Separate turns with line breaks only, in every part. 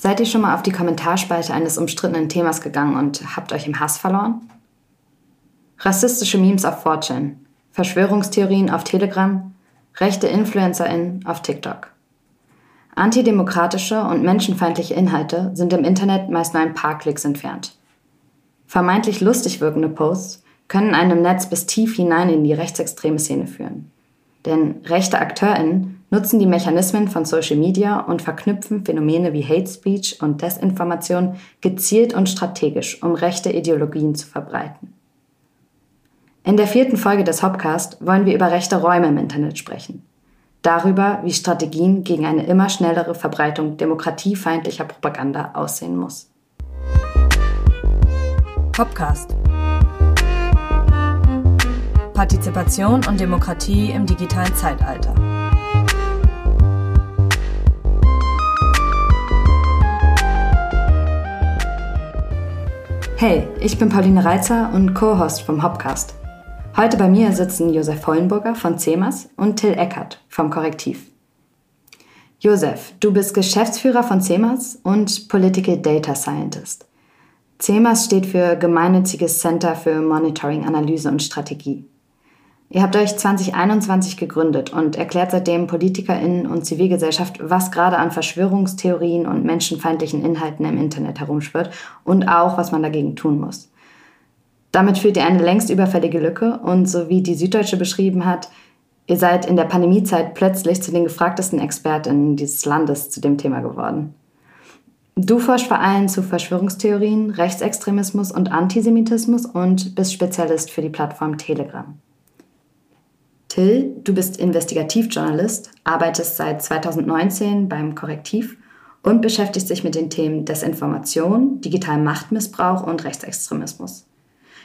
Seid ihr schon mal auf die Kommentarspalte eines umstrittenen Themas gegangen und habt euch im Hass verloren? Rassistische Memes auf 4chan, Verschwörungstheorien auf Telegram, rechte InfluencerInnen auf TikTok. Antidemokratische und menschenfeindliche Inhalte sind im Internet meist nur ein paar Klicks entfernt. Vermeintlich lustig wirkende Posts können einem Netz bis tief hinein in die rechtsextreme Szene führen. Denn rechte AkteurInnen nutzen die Mechanismen von Social Media und verknüpfen Phänomene wie Hate Speech und Desinformation gezielt und strategisch, um rechte Ideologien zu verbreiten. In der vierten Folge des Hopcast wollen wir über rechte Räume im Internet sprechen. Darüber, wie Strategien gegen eine immer schnellere Verbreitung demokratiefeindlicher Propaganda aussehen muss.
Hopcast. Partizipation und Demokratie im digitalen Zeitalter.
Hey, ich bin Pauline Reitzer und Co-Host vom Hopcast. Heute bei mir sitzen Josef Hollenburger von CEMAS und Till Eckert vom Korrektiv. Josef, du bist Geschäftsführer von CEMAS und Political Data Scientist. CEMAS steht für Gemeinnütziges Center für Monitoring, Analyse und Strategie. Ihr habt euch 2021 gegründet und erklärt seitdem PolitikerInnen und Zivilgesellschaft, was gerade an Verschwörungstheorien und menschenfeindlichen Inhalten im Internet herumschwirrt und auch, was man dagegen tun muss. Damit führt ihr eine längst überfällige Lücke und so wie die Süddeutsche beschrieben hat, ihr seid in der Pandemiezeit plötzlich zu den gefragtesten ExpertInnen dieses Landes zu dem Thema geworden. Du forschst vor allem zu Verschwörungstheorien, Rechtsextremismus und Antisemitismus und bist Spezialist für die Plattform Telegram. Till, du bist Investigativjournalist, arbeitest seit 2019 beim Korrektiv und beschäftigst dich mit den Themen Desinformation, digitalen Machtmissbrauch und Rechtsextremismus.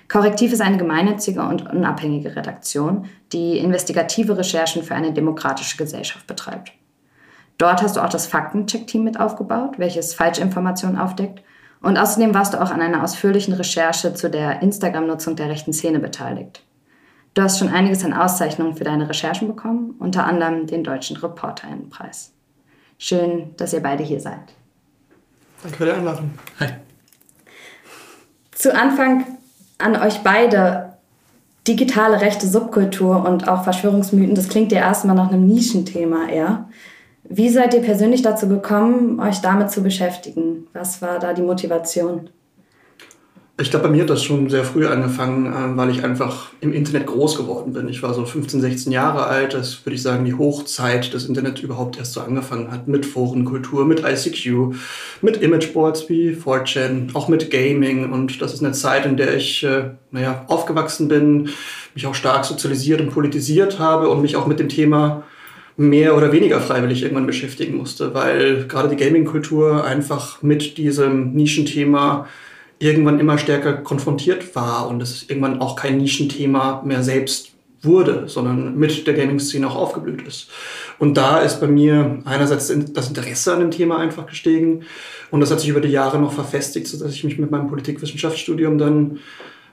Korrektiv ist eine gemeinnützige und unabhängige Redaktion, die investigative Recherchen für eine demokratische Gesellschaft betreibt. Dort hast du auch das Faktencheck-Team mit aufgebaut, welches Falschinformationen aufdeckt. Und außerdem warst du auch an einer ausführlichen Recherche zu der Instagram-Nutzung der rechten Szene beteiligt. Du hast schon einiges an Auszeichnungen für deine Recherchen bekommen, unter anderem den Deutschen Reporterinnenpreis. Schön, dass ihr beide hier seid.
Danke für die Einladung. Hi.
Zu Anfang an euch beide. Digitale rechte Subkultur und auch Verschwörungsmythen, das klingt ja erstmal nach einem Nischenthema eher. Wie seid ihr persönlich dazu gekommen, euch damit zu beschäftigen? Was war da die Motivation?
Ich glaube, bei mir hat das schon sehr früh angefangen, äh, weil ich einfach im Internet groß geworden bin. Ich war so 15, 16 Jahre alt. Das würde ich sagen, die Hochzeit des Internet überhaupt erst so angefangen hat. Mit Forenkultur, mit ICQ, mit Imageboards wie 4chan, auch mit Gaming. Und das ist eine Zeit, in der ich, äh, naja, aufgewachsen bin, mich auch stark sozialisiert und politisiert habe und mich auch mit dem Thema mehr oder weniger freiwillig irgendwann beschäftigen musste, weil gerade die Gaming-Kultur einfach mit diesem Nischenthema irgendwann immer stärker konfrontiert war und es irgendwann auch kein Nischenthema mehr selbst wurde, sondern mit der Gaming-Szene auch aufgeblüht ist. Und da ist bei mir einerseits das Interesse an dem Thema einfach gestiegen und das hat sich über die Jahre noch verfestigt, sodass ich mich mit meinem Politikwissenschaftsstudium dann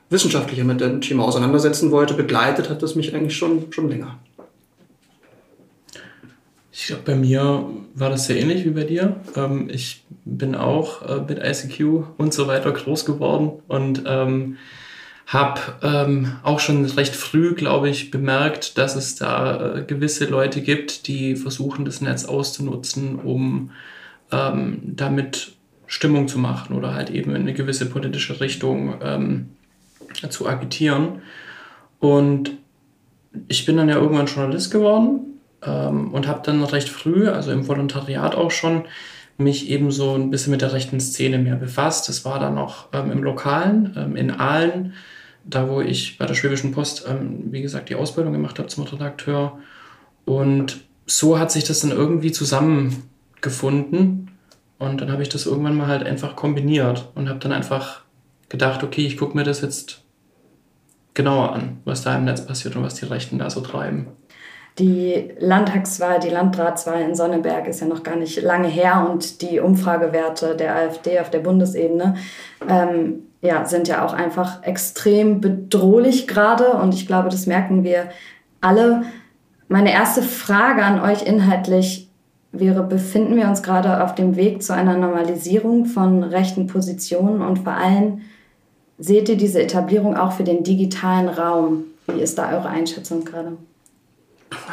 wissenschaftlicher mit dem Thema auseinandersetzen wollte. Begleitet hat das mich eigentlich schon, schon länger.
Ich glaube, bei mir war das sehr ähnlich wie bei dir. Ähm, ich bin auch äh, mit ICQ und so weiter groß geworden und ähm, habe ähm, auch schon recht früh, glaube ich, bemerkt, dass es da äh, gewisse Leute gibt, die versuchen, das Netz auszunutzen, um ähm, damit Stimmung zu machen oder halt eben in eine gewisse politische Richtung ähm, zu agitieren. Und ich bin dann ja irgendwann Journalist geworden ähm, und habe dann recht früh, also im Volontariat auch schon, mich eben so ein bisschen mit der rechten Szene mehr befasst. Das war dann noch ähm, im Lokalen, ähm, in Aalen, da wo ich bei der Schwäbischen Post, ähm, wie gesagt, die Ausbildung gemacht habe zum Redakteur. Und so hat sich das dann irgendwie zusammengefunden. Und dann habe ich das irgendwann mal halt einfach kombiniert und habe dann einfach gedacht, okay, ich gucke mir das jetzt genauer an, was da im Netz passiert und was die Rechten da so treiben.
Die Landtagswahl, die Landratswahl in Sonneberg ist ja noch gar nicht lange her und die Umfragewerte der AfD auf der Bundesebene ähm, ja, sind ja auch einfach extrem bedrohlich gerade und ich glaube, das merken wir alle. Meine erste Frage an euch inhaltlich, wäre, befinden wir uns gerade auf dem Weg zu einer Normalisierung von rechten Positionen und vor allem seht ihr diese Etablierung auch für den digitalen Raum? Wie ist da eure Einschätzung gerade?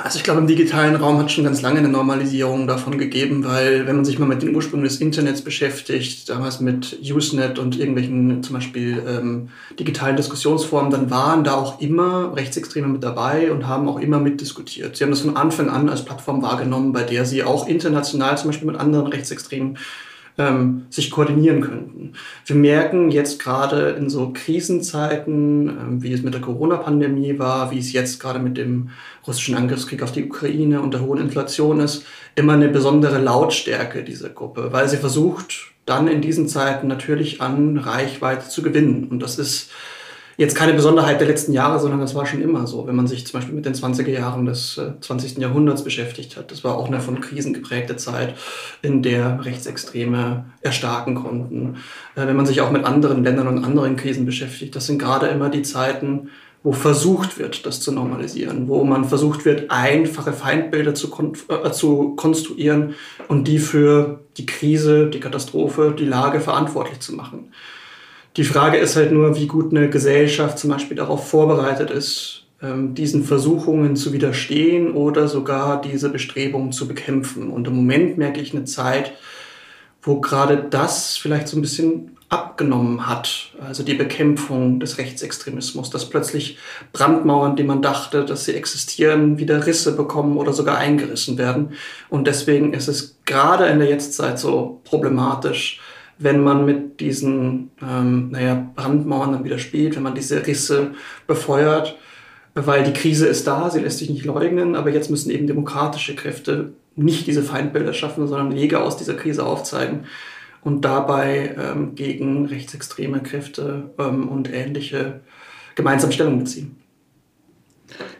Also ich glaube, im digitalen Raum hat schon ganz lange eine Normalisierung davon gegeben, weil wenn man sich mal mit den Ursprüngen des Internets beschäftigt, damals mit Usenet und irgendwelchen zum Beispiel ähm, digitalen Diskussionsformen, dann waren da auch immer Rechtsextreme mit dabei und haben auch immer mitdiskutiert. Sie haben das von Anfang an als Plattform wahrgenommen, bei der sie auch international zum Beispiel mit anderen Rechtsextremen ähm, sich koordinieren könnten. Wir merken jetzt gerade in so Krisenzeiten, ähm, wie es mit der Corona-Pandemie war, wie es jetzt gerade mit dem russischen Angriffskrieg auf die Ukraine und der hohen Inflation ist, immer eine besondere Lautstärke dieser Gruppe, weil sie versucht, dann in diesen Zeiten natürlich an Reichweite zu gewinnen. Und das ist jetzt keine Besonderheit der letzten Jahre, sondern das war schon immer so. Wenn man sich zum Beispiel mit den 20er Jahren des 20. Äh, Jahrhunderts beschäftigt hat, das war auch eine von Krisen geprägte Zeit, in der Rechtsextreme erstarken konnten. Äh, wenn man sich auch mit anderen Ländern und anderen Krisen beschäftigt, das sind gerade immer die Zeiten, wo versucht wird, das zu normalisieren, wo man versucht wird, einfache Feindbilder zu, kon äh, zu konstruieren und die für die Krise, die Katastrophe, die Lage verantwortlich zu machen. Die Frage ist halt nur, wie gut eine Gesellschaft zum Beispiel darauf vorbereitet ist, ähm, diesen Versuchungen zu widerstehen oder sogar diese Bestrebungen zu bekämpfen. Und im Moment merke ich eine Zeit, wo gerade das vielleicht so ein bisschen abgenommen hat, also die Bekämpfung des Rechtsextremismus, dass plötzlich Brandmauern, die man dachte, dass sie existieren, wieder Risse bekommen oder sogar eingerissen werden. Und deswegen ist es gerade in der Jetztzeit so problematisch, wenn man mit diesen ähm, naja, Brandmauern dann wieder spielt, wenn man diese Risse befeuert, weil die Krise ist da, sie lässt sich nicht leugnen, aber jetzt müssen eben demokratische Kräfte nicht diese Feindbilder schaffen, sondern Wege aus dieser Krise aufzeigen und dabei ähm, gegen rechtsextreme Kräfte ähm, und ähnliche gemeinsam Stellung beziehen.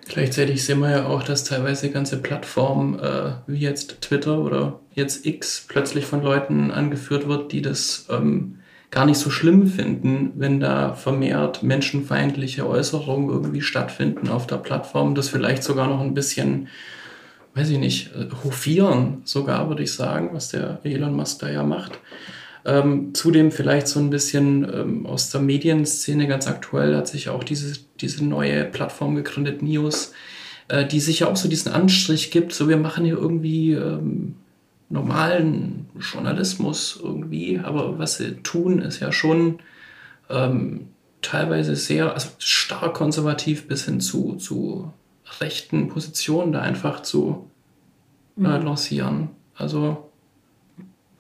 Gleichzeitig sehen wir ja auch, dass teilweise ganze Plattformen äh, wie jetzt Twitter oder jetzt X plötzlich von Leuten angeführt wird, die das ähm, gar nicht so schlimm finden, wenn da vermehrt menschenfeindliche Äußerungen irgendwie stattfinden auf der Plattform, das vielleicht sogar noch ein bisschen, weiß ich nicht, äh, hofieren sogar, würde ich sagen, was der Elon Musk da ja macht. Ähm, zudem vielleicht so ein bisschen ähm, aus der Medienszene ganz aktuell hat sich auch diese, diese neue Plattform gegründet, News, äh, die sich ja auch so diesen Anstrich gibt, so wir machen hier irgendwie ähm, normalen Journalismus irgendwie, aber was sie tun, ist ja schon ähm, teilweise sehr, also stark konservativ bis hin zu, zu rechten Positionen da einfach zu äh, mhm. lancieren. Also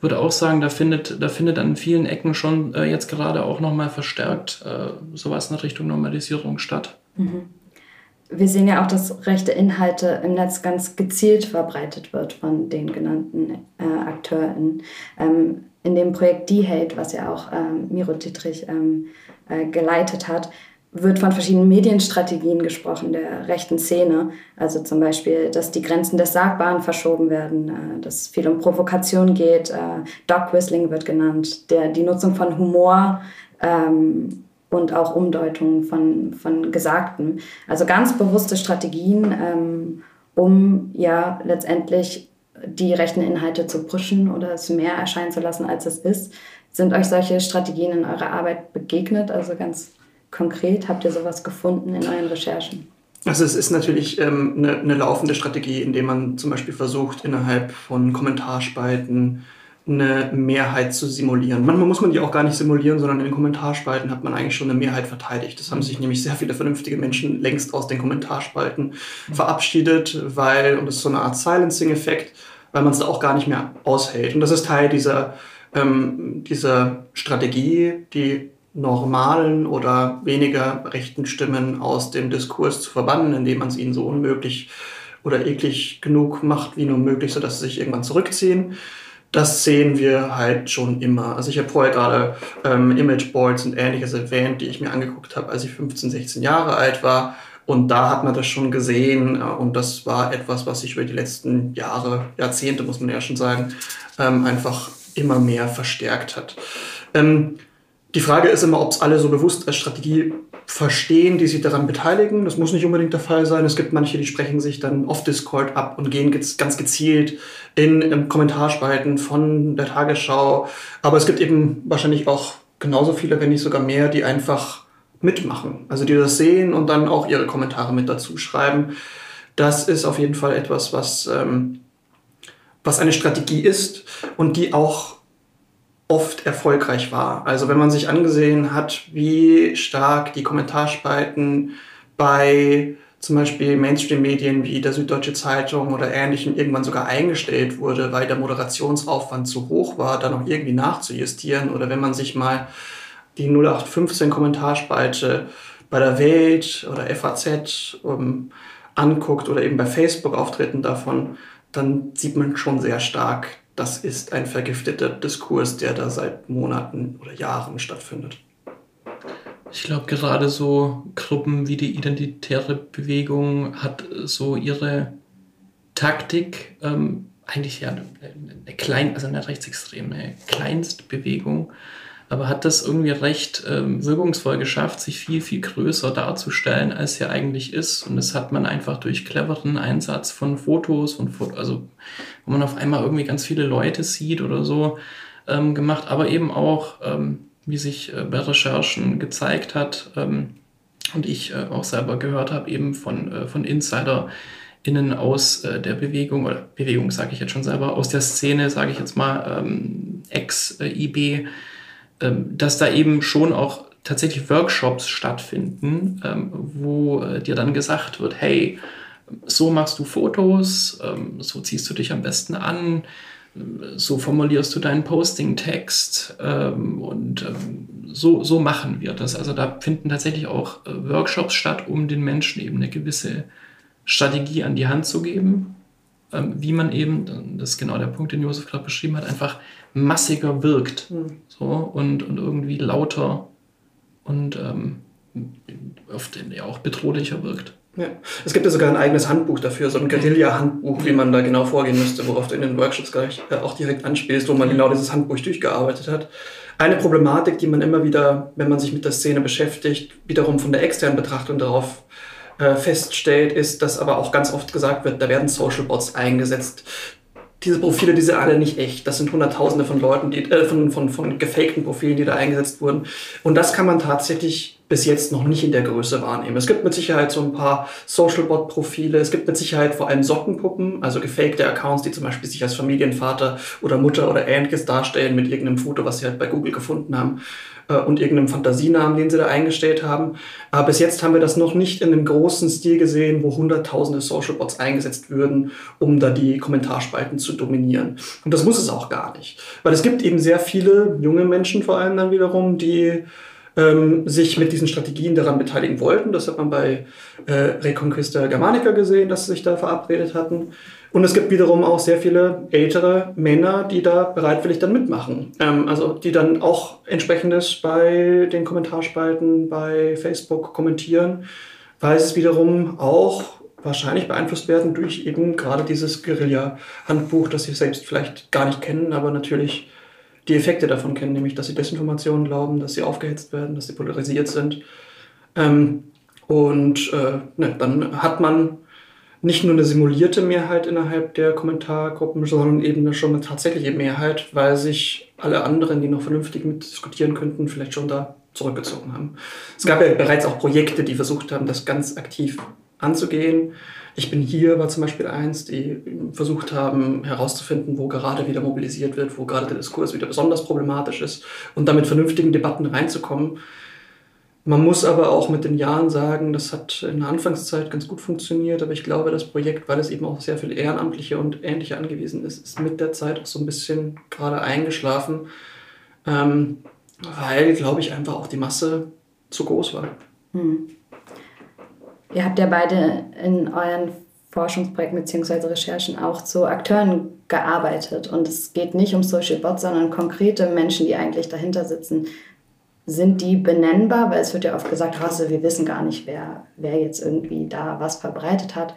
würde auch sagen, da findet, da findet an vielen Ecken schon äh, jetzt gerade auch nochmal verstärkt äh, sowas in Richtung Normalisierung statt. Mhm.
Wir sehen ja auch, dass rechte Inhalte im Netz ganz gezielt verbreitet wird von den genannten äh, Akteuren. Ähm, in dem Projekt D-Hate, was ja auch ähm, Miro Dietrich ähm, äh, geleitet hat, wird von verschiedenen Medienstrategien gesprochen der rechten Szene. Also zum Beispiel, dass die Grenzen des Sagbaren verschoben werden, äh, dass es viel um Provokation geht. Äh, Dog Whistling wird genannt, der, die Nutzung von Humor ähm, und auch Umdeutungen von, von Gesagten. Also ganz bewusste Strategien, ähm, um ja letztendlich die rechten Inhalte zu pushen oder es mehr erscheinen zu lassen, als es ist. Sind euch solche Strategien in eurer Arbeit begegnet? Also ganz konkret? Habt ihr sowas gefunden in euren Recherchen?
Also es ist natürlich ähm, eine, eine, laufende Strategie, indem man zum Beispiel versucht, innerhalb von Kommentarspalten eine Mehrheit zu simulieren. Manchmal muss man die auch gar nicht simulieren, sondern in den Kommentarspalten hat man eigentlich schon eine Mehrheit verteidigt. Das haben sich nämlich sehr viele vernünftige Menschen längst aus den Kommentarspalten verabschiedet, weil, und das ist so eine Art Silencing-Effekt, weil man es da auch gar nicht mehr aushält. Und das ist Teil dieser, ähm, dieser Strategie, die normalen oder weniger rechten Stimmen aus dem Diskurs zu verbannen, indem man es ihnen so unmöglich oder eklig genug macht wie nur möglich, sodass sie sich irgendwann zurückziehen. Das sehen wir halt schon immer. Also ich habe vorher gerade ähm, Imageboards und ähnliches erwähnt, die ich mir angeguckt habe, als ich 15, 16 Jahre alt war. Und da hat man das schon gesehen. Äh, und das war etwas, was sich über die letzten Jahre, Jahrzehnte, muss man ja schon sagen, ähm, einfach immer mehr verstärkt hat. Ähm, die Frage ist immer, ob es alle so bewusst als Strategie verstehen, die sich daran beteiligen. Das muss nicht unbedingt der Fall sein. Es gibt manche, die sprechen sich dann auf Discord ab und gehen ganz gezielt in, in Kommentarspalten von der Tagesschau. Aber es gibt eben wahrscheinlich auch genauso viele, wenn nicht sogar mehr, die einfach mitmachen. Also die das sehen und dann auch ihre Kommentare mit dazu schreiben. Das ist auf jeden Fall etwas, was, ähm, was eine Strategie ist und die auch oft erfolgreich war. Also wenn man sich angesehen hat, wie stark die Kommentarspalten bei zum Beispiel Mainstream-Medien wie der Süddeutsche Zeitung oder ähnlichem irgendwann sogar eingestellt wurde, weil der Moderationsaufwand zu hoch war, da noch irgendwie nachzujustieren. Oder wenn man sich mal die 0815 Kommentarspalte bei der Welt oder FAZ um, ähm, anguckt oder eben bei Facebook-Auftritten davon, dann sieht man schon sehr stark, das ist ein vergifteter Diskurs, der da seit Monaten oder Jahren stattfindet.
Ich glaube, gerade so Gruppen wie die Identitäre Bewegung hat so ihre Taktik, ähm, eigentlich ja eine, eine klein, also eine rechtsextreme Kleinstbewegung, aber hat das irgendwie recht ähm, wirkungsvoll geschafft, sich viel, viel größer darzustellen, als sie eigentlich ist. Und das hat man einfach durch cleveren Einsatz von Fotos und also wo man auf einmal irgendwie ganz viele Leute sieht oder so ähm, gemacht, aber eben auch, ähm, wie sich äh, bei Recherchen gezeigt hat ähm, und ich äh, auch selber gehört habe, eben von, äh, von Insider, innen aus äh, der Bewegung, oder Bewegung sage ich jetzt schon selber, aus der Szene, sage ich jetzt mal, ähm, ex-IB, dass da eben schon auch tatsächlich Workshops stattfinden, ähm, wo äh, dir dann gesagt wird, hey, so machst du Fotos, ähm, so ziehst du dich am besten an, so formulierst du deinen Posting-Text und so, so machen wir das. Also da finden tatsächlich auch äh, Workshops statt, um den Menschen eben eine gewisse Strategie an die Hand zu geben, wie man eben, das ist genau der Punkt, den Josef gerade beschrieben hat, einfach massiger wirkt mhm. So, und, und irgendwie lauter und ähm, oft ja auch bedrohlicher wirkt.
Ja. Es gibt ja sogar ein eigenes Handbuch dafür, so ein Guerilla-Handbuch, wie man da genau vorgehen müsste, worauf du in den Workshops gleich äh, auch direkt anspielst, wo man genau dieses Handbuch durchgearbeitet hat. Eine Problematik, die man immer wieder, wenn man sich mit der Szene beschäftigt, wiederum von der externen Betrachtung darauf äh, feststellt, ist, dass aber auch ganz oft gesagt wird, da werden Social Bots eingesetzt diese Profile, sind alle nicht echt. Das sind Hunderttausende von Leuten, die, äh, von, von, von gefakten Profilen, die da eingesetzt wurden. Und das kann man tatsächlich bis jetzt noch nicht in der Größe wahrnehmen. Es gibt mit Sicherheit so ein paar Social-Bot-Profile. Es gibt mit Sicherheit vor allem Sockenpuppen, also gefakte Accounts, die zum Beispiel sich als Familienvater oder Mutter oder ähnliches darstellen mit irgendeinem Foto, was sie halt bei Google gefunden haben äh, und irgendeinem Fantasienamen, den sie da eingestellt haben. Aber bis jetzt haben wir das noch nicht in einem großen Stil gesehen, wo hunderttausende Social Bots eingesetzt würden, um da die Kommentarspalten zu dominieren. Und das muss es auch gar nicht. Weil es gibt eben sehr viele junge Menschen vor allem dann wiederum, die ähm, sich mit diesen Strategien daran beteiligen wollten. Das hat man bei äh, Reconquista Germanica gesehen, dass sie sich da verabredet hatten. Und es gibt wiederum auch sehr viele ältere Männer, die da bereitwillig dann mitmachen. Ähm, also die dann auch entsprechendes bei den Kommentarspalten bei Facebook kommentieren, weil es wiederum auch wahrscheinlich beeinflusst werden durch eben gerade dieses Guerilla-Handbuch, das sie selbst vielleicht gar nicht kennen, aber natürlich die Effekte davon kennen, nämlich dass sie Desinformationen glauben, dass sie aufgehetzt werden, dass sie polarisiert sind. Ähm, und äh, ne, dann hat man nicht nur eine simulierte Mehrheit innerhalb der Kommentargruppen, sondern eben schon eine tatsächliche Mehrheit, weil sich alle anderen, die noch vernünftig mitdiskutieren könnten, vielleicht schon da zurückgezogen haben. Es gab ja bereits auch Projekte, die versucht haben, das ganz aktiv anzugehen. Ich bin hier war zum Beispiel eins, die versucht haben herauszufinden, wo gerade wieder mobilisiert wird, wo gerade der Diskurs wieder besonders problematisch ist und damit vernünftigen Debatten reinzukommen. Man muss aber auch mit den Jahren sagen, das hat in der Anfangszeit ganz gut funktioniert, aber ich glaube, das Projekt, weil es eben auch sehr viel Ehrenamtliche und Ähnliche angewiesen ist, ist mit der Zeit auch so ein bisschen gerade eingeschlafen, ähm, weil, glaube ich, einfach auch die Masse zu groß war. Hm.
Ihr habt ja beide in euren Forschungsprojekten bzw. Recherchen auch zu Akteuren gearbeitet. Und es geht nicht um Social Bots, sondern konkrete Menschen, die eigentlich dahinter sitzen. Sind die benennbar? Weil es wird ja oft gesagt, Rasse, wir wissen gar nicht, wer, wer jetzt irgendwie da was verbreitet hat.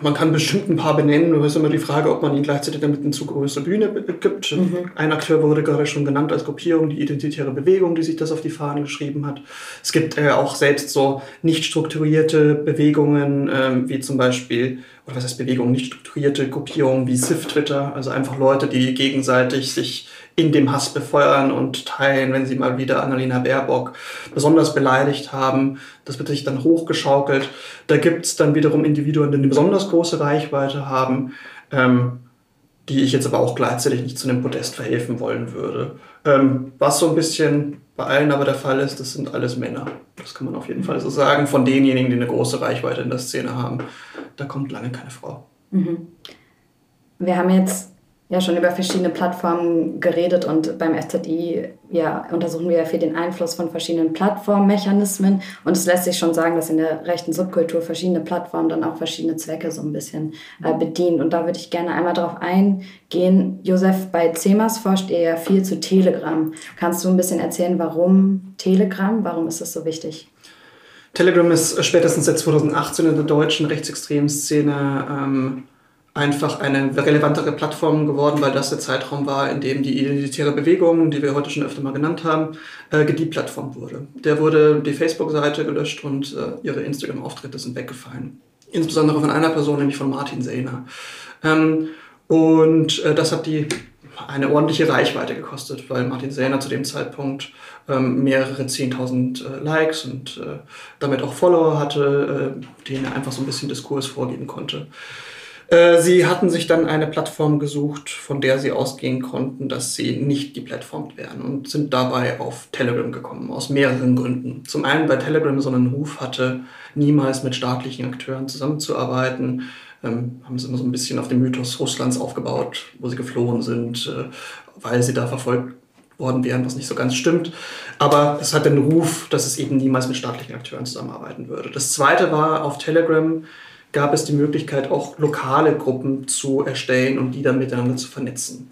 Man kann bestimmt ein paar benennen, nur ist immer die Frage, ob man ihnen gleichzeitig damit eine zu große Bühne gibt. Mhm. Ein Akteur wurde gerade schon genannt als Gruppierung, die Identitäre Bewegung, die sich das auf die Fahnen geschrieben hat. Es gibt äh, auch selbst so nicht strukturierte Bewegungen, äh, wie zum Beispiel, oder was heißt Bewegungen, nicht strukturierte Gruppierungen wie Civ Twitter, also einfach Leute, die gegenseitig sich in dem Hass befeuern und teilen, wenn sie mal wieder Annalena Baerbock besonders beleidigt haben. Das wird sich dann hochgeschaukelt. Da gibt es dann wiederum Individuen, die eine besonders große Reichweite haben, ähm, die ich jetzt aber auch gleichzeitig nicht zu einem Podest verhelfen wollen würde. Ähm, was so ein bisschen bei allen aber der Fall ist, das sind alles Männer. Das kann man auf jeden Fall so sagen. Von denjenigen, die eine große Reichweite in der Szene haben, da kommt lange keine Frau.
Mhm. Wir haben jetzt ja schon über verschiedene Plattformen geredet und beim FZI ja, untersuchen wir ja viel den Einfluss von verschiedenen Plattformmechanismen und es lässt sich schon sagen, dass in der rechten Subkultur verschiedene Plattformen dann auch verschiedene Zwecke so ein bisschen äh, bedienen und da würde ich gerne einmal darauf eingehen. Josef, bei CEMAS forscht ihr ja viel zu Telegram. Kannst du ein bisschen erzählen, warum Telegram, warum ist das so wichtig?
Telegram ist spätestens seit 2018 in der deutschen rechtsextremen Szene ähm, einfach eine relevantere Plattform geworden, weil das der Zeitraum war, in dem die identitäre Bewegung, die wir heute schon öfter mal genannt haben, äh, gedeplatformt wurde. Der wurde die Facebook-Seite gelöscht und äh, ihre Instagram-Auftritte sind weggefallen. Insbesondere von einer Person, nämlich von Martin Sehner. Ähm, und äh, das hat die eine ordentliche Reichweite gekostet, weil Martin Sehner zu dem Zeitpunkt ähm, mehrere 10.000 äh, Likes und äh, damit auch Follower hatte, äh, denen er einfach so ein bisschen Diskurs vorgeben konnte. Äh, sie hatten sich dann eine Plattform gesucht, von der sie ausgehen konnten, dass sie nicht deplatformt werden und sind dabei auf Telegram gekommen, aus mehreren Gründen. Zum einen, weil Telegram so einen Ruf hatte, niemals mit staatlichen Akteuren zusammenzuarbeiten. Ähm, haben sie immer so ein bisschen auf dem Mythos Russlands aufgebaut, wo sie geflohen sind, äh, weil sie da verfolgt worden wären, was nicht so ganz stimmt. Aber es hat den Ruf, dass es eben niemals mit staatlichen Akteuren zusammenarbeiten würde. Das zweite war auf Telegram, gab es die Möglichkeit, auch lokale Gruppen zu erstellen und die dann miteinander zu vernetzen.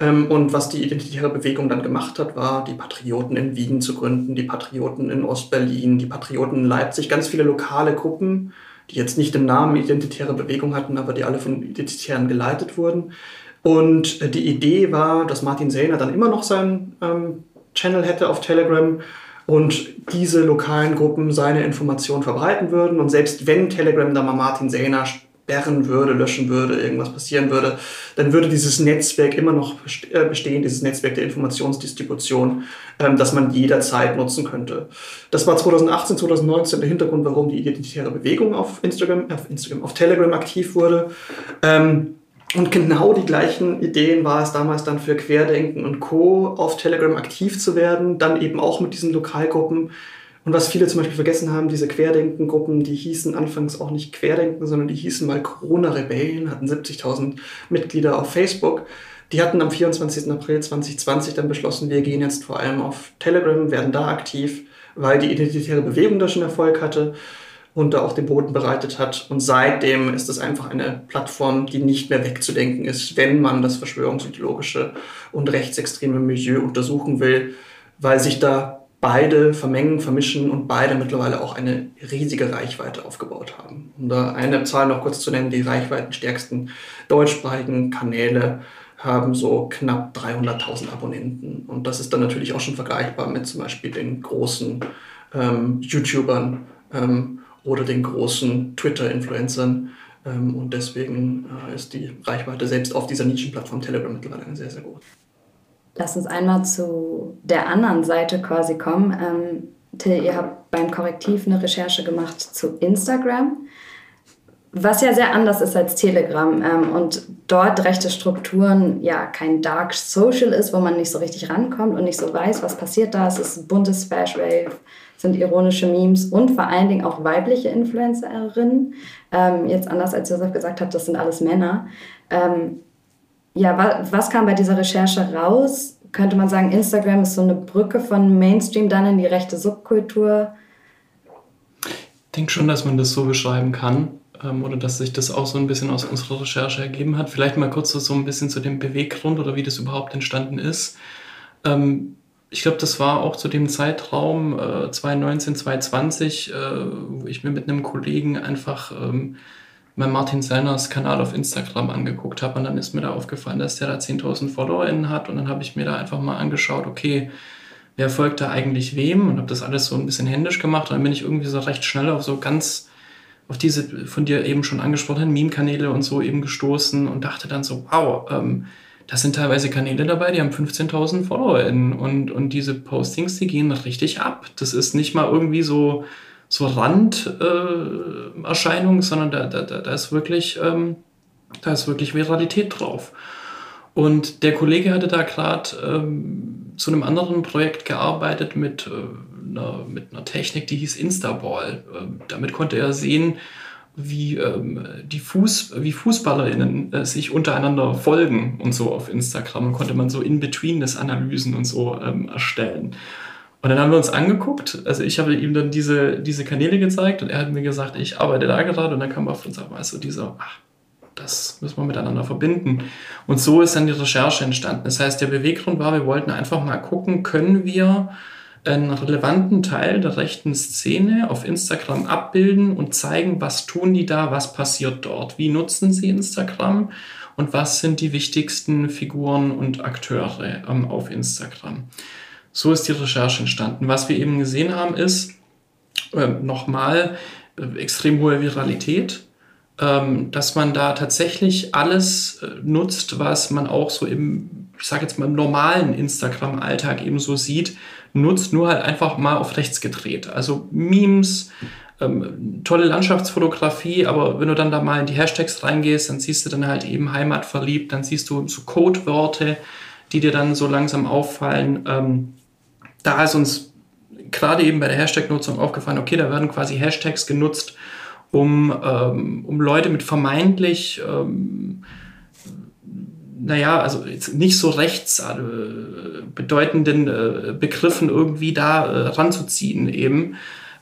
Ähm, und was die identitäre Bewegung dann gemacht hat, war, die Patrioten in Wien zu gründen, die Patrioten in Ostberlin, die Patrioten in Leipzig, ganz viele lokale Gruppen, die jetzt nicht den Namen Identitäre Bewegung hatten, aber die alle von Identitären geleitet wurden. Und äh, die Idee war, dass Martin Sellner dann immer noch seinen ähm, Channel hätte auf Telegram und diese lokalen Gruppen seine Informationen verbreiten würden. Und selbst wenn Telegram da mal Martin Sehner sperren würde, löschen würde, irgendwas passieren würde, dann würde dieses Netzwerk immer noch äh, bestehen, dieses Netzwerk der Informationsdistribution, ähm, das man jederzeit nutzen könnte. Das war 2018, 2019 der Hintergrund, warum die identitäre Bewegung auf Instagram, auf Instagram, auf Telegram aktiv wurde. Ähm, und genau die gleichen Ideen war es damals dann für Querdenken und Co. auf Telegram aktiv zu werden, dann eben auch mit diesen Lokalgruppen. Und was viele zum Beispiel vergessen haben, diese Querdenken-Gruppen, die hießen anfangs auch nicht Querdenken, sondern die hießen mal Corona-Rebellen, hatten 70.000 Mitglieder auf Facebook. Die hatten am 24. April 2020 dann beschlossen, wir gehen jetzt vor allem auf Telegram, werden da aktiv, weil die identitäre Bewegung da schon Erfolg hatte und da auch den Boden bereitet hat. Und seitdem ist es einfach eine Plattform, die nicht mehr wegzudenken ist, wenn man das verschwörungsideologische und rechtsextreme Milieu untersuchen will, weil sich da beide vermengen, vermischen und beide mittlerweile auch eine riesige Reichweite aufgebaut haben. Um da eine Zahl noch kurz zu nennen, die reichweitenstärksten deutschsprachigen Kanäle haben so knapp 300.000 Abonnenten. Und das ist dann natürlich auch schon vergleichbar mit zum Beispiel den großen ähm, YouTubern, ähm, oder den großen Twitter-Influencern. Ähm, und deswegen äh, ist die Reichweite selbst auf dieser Nischenplattform Telegram mittlerweile sehr, sehr groß.
Lass uns einmal zu der anderen Seite quasi kommen. Ähm, Till, ihr habt beim Korrektiv eine Recherche gemacht zu Instagram, was ja sehr anders ist als Telegram ähm, und dort rechte Strukturen ja kein Dark Social ist, wo man nicht so richtig rankommt und nicht so weiß, was passiert da. Es ist buntes Fashwave, sind ironische Memes und vor allen Dingen auch weibliche Influencerinnen. Ähm, jetzt anders als Josef gesagt hat, das sind alles Männer. Ähm, ja, wa was kam bei dieser Recherche raus? Könnte man sagen, Instagram ist so eine Brücke von Mainstream dann in die rechte Subkultur?
Ich denke schon, dass man das so beschreiben kann ähm, oder dass sich das auch so ein bisschen aus unserer Recherche ergeben hat. Vielleicht mal kurz so ein bisschen zu dem Beweggrund oder wie das überhaupt entstanden ist. Ähm, ich glaube, das war auch zu dem Zeitraum äh, 2019, 2020, äh, wo ich mir mit einem Kollegen einfach ähm, mein Martin Sellners Kanal auf Instagram angeguckt habe und dann ist mir da aufgefallen, dass der da 10.000 FollowerInnen hat und dann habe ich mir da einfach mal angeschaut, okay, wer folgt da eigentlich wem und habe das alles so ein bisschen händisch gemacht und dann bin ich irgendwie so recht schnell auf so ganz auf diese von dir eben schon angesprochenen Meme-Kanäle und so eben gestoßen und dachte dann so, wow, ähm, das sind teilweise Kanäle dabei, die haben 15.000 FollowerInnen und, und diese Postings, die gehen richtig ab. Das ist nicht mal irgendwie so, so Randerscheinung, äh, sondern da, da, da ist wirklich, ähm, da ist wirklich Viralität drauf. Und der Kollege hatte da gerade ähm, zu einem anderen Projekt gearbeitet mit, äh, einer, mit einer Technik, die hieß Instaball. Ähm, damit konnte er sehen, wie, ähm, die Fuß, wie FußballerInnen äh, sich untereinander folgen und so auf Instagram. Konnte man so in between das Analysen und so ähm, erstellen. Und dann haben wir uns angeguckt, also ich habe ihm dann diese, diese Kanäle gezeigt und er hat mir gesagt, ich arbeite da gerade und dann kam auf uns mal so dieser, ach, das müssen wir miteinander verbinden. Und so ist dann die Recherche entstanden. Das heißt, der Beweggrund war, wir wollten einfach mal gucken, können wir einen relevanten Teil der rechten Szene auf Instagram abbilden und zeigen, was tun die da, was passiert dort, wie nutzen sie Instagram und was sind die wichtigsten Figuren und Akteure ähm, auf Instagram. So ist die Recherche entstanden. Was wir eben gesehen haben, ist äh, nochmal äh, extrem hohe Viralität ähm, dass man da tatsächlich alles äh, nutzt, was man auch so im, ich sage jetzt mal, im normalen Instagram-Alltag eben so sieht, nutzt, nur halt einfach mal auf rechts gedreht. Also Memes, ähm, tolle Landschaftsfotografie, aber wenn du dann da mal in die Hashtags reingehst, dann siehst du dann halt eben Heimat verliebt, dann siehst du so Codewörter, die dir dann so langsam auffallen. Ähm, da ist uns gerade eben bei der Hashtag-Nutzung aufgefallen, okay, da werden quasi Hashtags genutzt, um, ähm, um Leute mit vermeintlich, ähm, naja, also nicht so rechts äh, bedeutenden äh, Begriffen irgendwie da äh, ranzuziehen eben.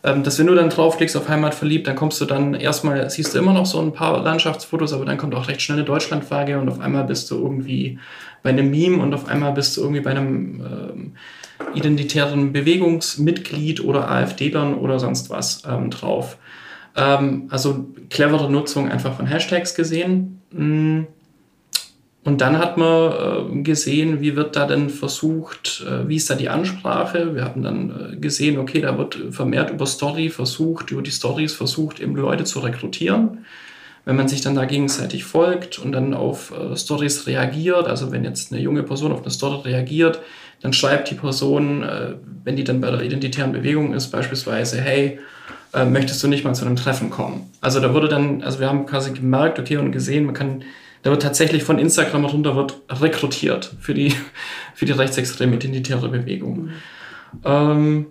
Ähm, dass wenn du dann draufklickst auf Heimat verliebt, dann kommst du dann erstmal, siehst du immer noch so ein paar Landschaftsfotos, aber dann kommt auch recht schnell eine Deutschlandfrage und auf einmal bist du irgendwie bei einem Meme und auf einmal bist du irgendwie bei einem ähm, identitären Bewegungsmitglied oder AfD-Lern oder sonst was ähm, drauf. Ähm, also clevere Nutzung einfach von Hashtags gesehen. Mm. Und dann hat man äh, gesehen, wie wird da denn versucht, äh, wie ist da die Ansprache. Wir haben dann äh, gesehen, okay, da wird vermehrt über Story versucht, über die Stories versucht, eben Leute zu rekrutieren. Wenn man sich dann da gegenseitig folgt und dann auf Stories reagiert, also wenn jetzt eine junge Person auf eine Story reagiert, dann schreibt die Person, wenn die dann bei der identitären Bewegung ist, beispielsweise, hey, möchtest du nicht mal zu einem Treffen kommen? Also da wurde dann, also wir haben quasi gemerkt, okay, und gesehen, man kann, da wird tatsächlich von Instagram runter wird rekrutiert für die, für die rechtsextreme identitäre Bewegung. Mhm. Ähm,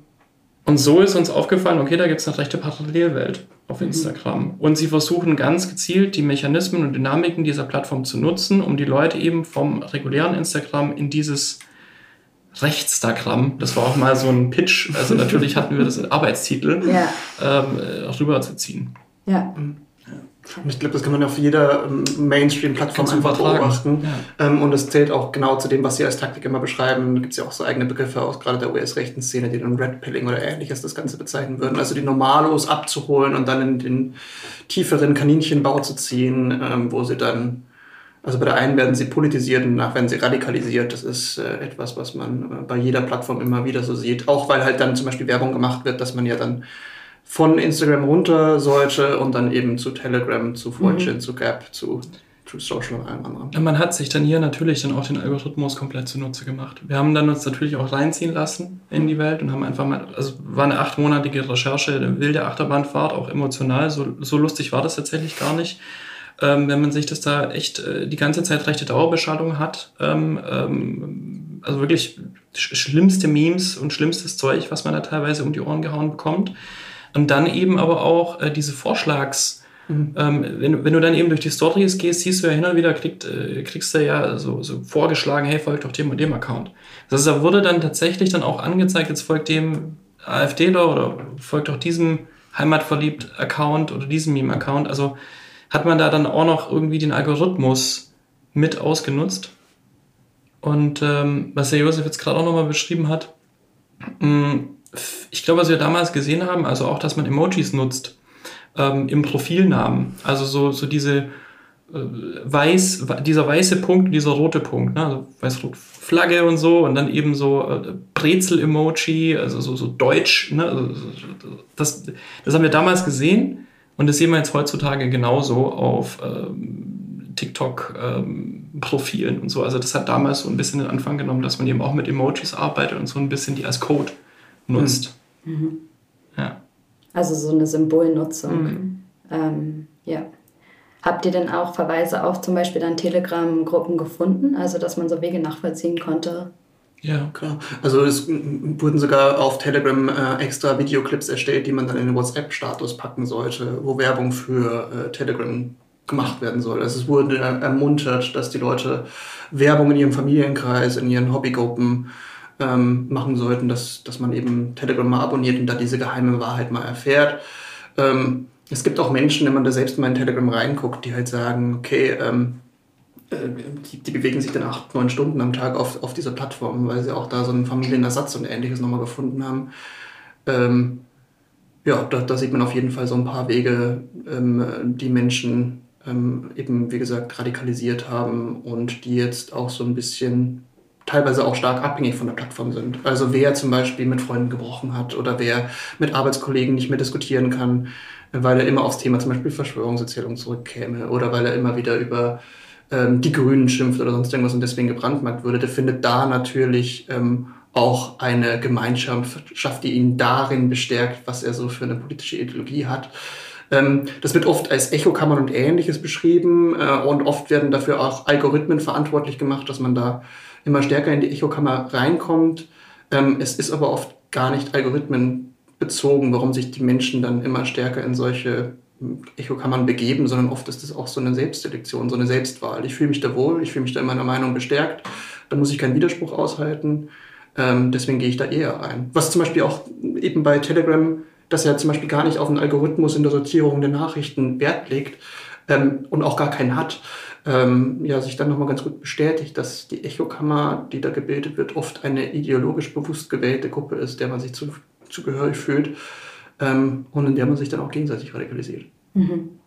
und so ist uns aufgefallen, okay, da gibt es eine rechte Parallelwelt auf mhm. Instagram. Mhm. Und sie versuchen ganz gezielt die Mechanismen und Dynamiken dieser Plattform zu nutzen, um die Leute eben vom regulären Instagram in dieses Rechtstagramm, das war auch mal so ein Pitch, also natürlich hatten wir das als Arbeitstitel, ja. ähm, äh, rüberzuziehen.
Ja.
Ich glaube, das kann man auf jeder ähm, Mainstream-Plattform einfach beobachten. Ja. Ähm, und das zählt auch genau zu dem, was Sie als Taktik immer beschreiben. Da gibt es ja auch so eigene Begriffe aus gerade der US-rechten Szene, die dann Red Pilling oder ähnliches das Ganze bezeichnen würden. Also die Normalos abzuholen und dann in den tieferen Kaninchenbau zu ziehen, ähm, wo sie dann also bei der einen werden sie politisiert und danach werden sie radikalisiert. Das ist äh, etwas, was man äh, bei jeder Plattform immer wieder so sieht. Auch weil halt dann zum Beispiel Werbung gemacht wird, dass man ja dann von Instagram runter sollte und dann eben zu Telegram, zu Fortune, mhm. zu Gap, zu True Social und allem anderen.
Man hat sich dann hier natürlich dann auch den Algorithmus komplett zunutze gemacht. Wir haben dann uns natürlich auch reinziehen lassen in die Welt und haben einfach mal, also war eine achtmonatige Recherche, eine wilde Achterbahnfahrt, auch emotional. So, so lustig war das tatsächlich gar nicht ähm, wenn man sich das da echt äh, die ganze Zeit rechte Dauerbeschallung hat. Ähm, ähm, also wirklich sch schlimmste Memes und schlimmstes Zeug, was man da teilweise um die Ohren gehauen bekommt. Und dann eben aber auch äh, diese Vorschlags- mhm. ähm, wenn, wenn, du dann eben durch die Stories gehst, siehst du ja hin und wieder, kriegt, äh, kriegst du ja so, so, vorgeschlagen, hey, folgt doch dem und dem Account. Das heißt, da wurde dann tatsächlich dann auch angezeigt, jetzt folgt dem AfDler oder folgt doch diesem Heimatverliebt-Account oder diesem Meme-Account. Also hat man da dann auch noch irgendwie den Algorithmus mit ausgenutzt. Und ähm, was der Josef jetzt gerade auch nochmal beschrieben hat, mh, mm, ich glaube, was wir damals gesehen haben, also auch, dass man Emojis nutzt, ähm, im Profilnamen. Also so, so diese äh, weiß, dieser weiße Punkt, dieser rote Punkt, ne? also weiß-rot Flagge und so und dann eben so äh, Brezel-Emoji, also so, so deutsch. Ne? Also, das, das haben wir damals gesehen und das sehen wir jetzt heutzutage genauso auf ähm, TikTok-Profilen ähm, und so. Also das hat damals so ein bisschen den Anfang genommen, dass man eben auch mit Emojis arbeitet und so ein bisschen die als Code nutzt. Mhm.
Ja. Also so eine Symbolnutzung. Mhm. Ähm, ja. Habt ihr denn auch Verweise auf zum Beispiel dann Telegram-Gruppen gefunden? Also dass man so Wege nachvollziehen konnte?
Ja, klar. Also es wurden sogar auf Telegram äh, extra Videoclips erstellt, die man dann in den WhatsApp-Status packen sollte, wo Werbung für äh, Telegram gemacht werden soll. Also es wurde ermuntert, dass die Leute Werbung in ihrem Familienkreis, in ihren Hobbygruppen ähm, machen sollten, dass, dass man eben Telegram mal abonniert und da diese geheime Wahrheit mal erfährt. Ähm, es gibt auch Menschen, wenn man da selbst mal in Telegram reinguckt, die halt sagen, okay, ähm, äh, die, die, bewegen sich dann acht, neun Stunden am Tag auf, auf dieser Plattform, weil sie auch da so einen Familienersatz und ähnliches nochmal gefunden haben. Ähm, ja, da, da, sieht man auf jeden Fall so ein paar Wege, ähm, die Menschen ähm, eben, wie gesagt, radikalisiert haben und die jetzt auch so ein bisschen teilweise auch stark abhängig von der Plattform sind. Also wer zum Beispiel mit Freunden gebrochen hat oder wer mit Arbeitskollegen nicht mehr diskutieren kann, weil er immer aufs Thema zum Beispiel Verschwörungserzählung zurückkäme oder weil er immer wieder über ähm, die Grünen schimpft oder sonst irgendwas und deswegen gebrandmarkt würde, der findet da natürlich ähm, auch eine Gemeinschaft, die ihn darin bestärkt, was er so für eine politische Ideologie hat. Ähm, das wird oft als Echokammern und ähnliches beschrieben äh, und oft werden dafür auch Algorithmen verantwortlich gemacht, dass man da immer stärker in die Echokammer reinkommt. Ähm, es ist aber oft gar nicht algorithmenbezogen, warum sich die Menschen dann immer stärker in solche hm, Echokammern begeben, sondern oft ist es auch so eine Selbstselektion, so eine Selbstwahl. Ich fühle mich da wohl, ich fühle mich da in meiner Meinung bestärkt, da muss ich keinen Widerspruch aushalten. Ähm, deswegen gehe ich da eher ein. Was zum Beispiel auch eben bei Telegram, dass er zum Beispiel gar nicht auf einen Algorithmus in der Sortierung der Nachrichten Wert legt ähm, und auch gar keinen hat, ähm, ja, sich dann nochmal ganz gut bestätigt, dass die Echokammer, die da gebildet wird, oft eine ideologisch bewusst gewählte Gruppe ist, der man sich zu, zugehörig fühlt ähm, und in der man sich dann auch gegenseitig radikalisiert. Mhm.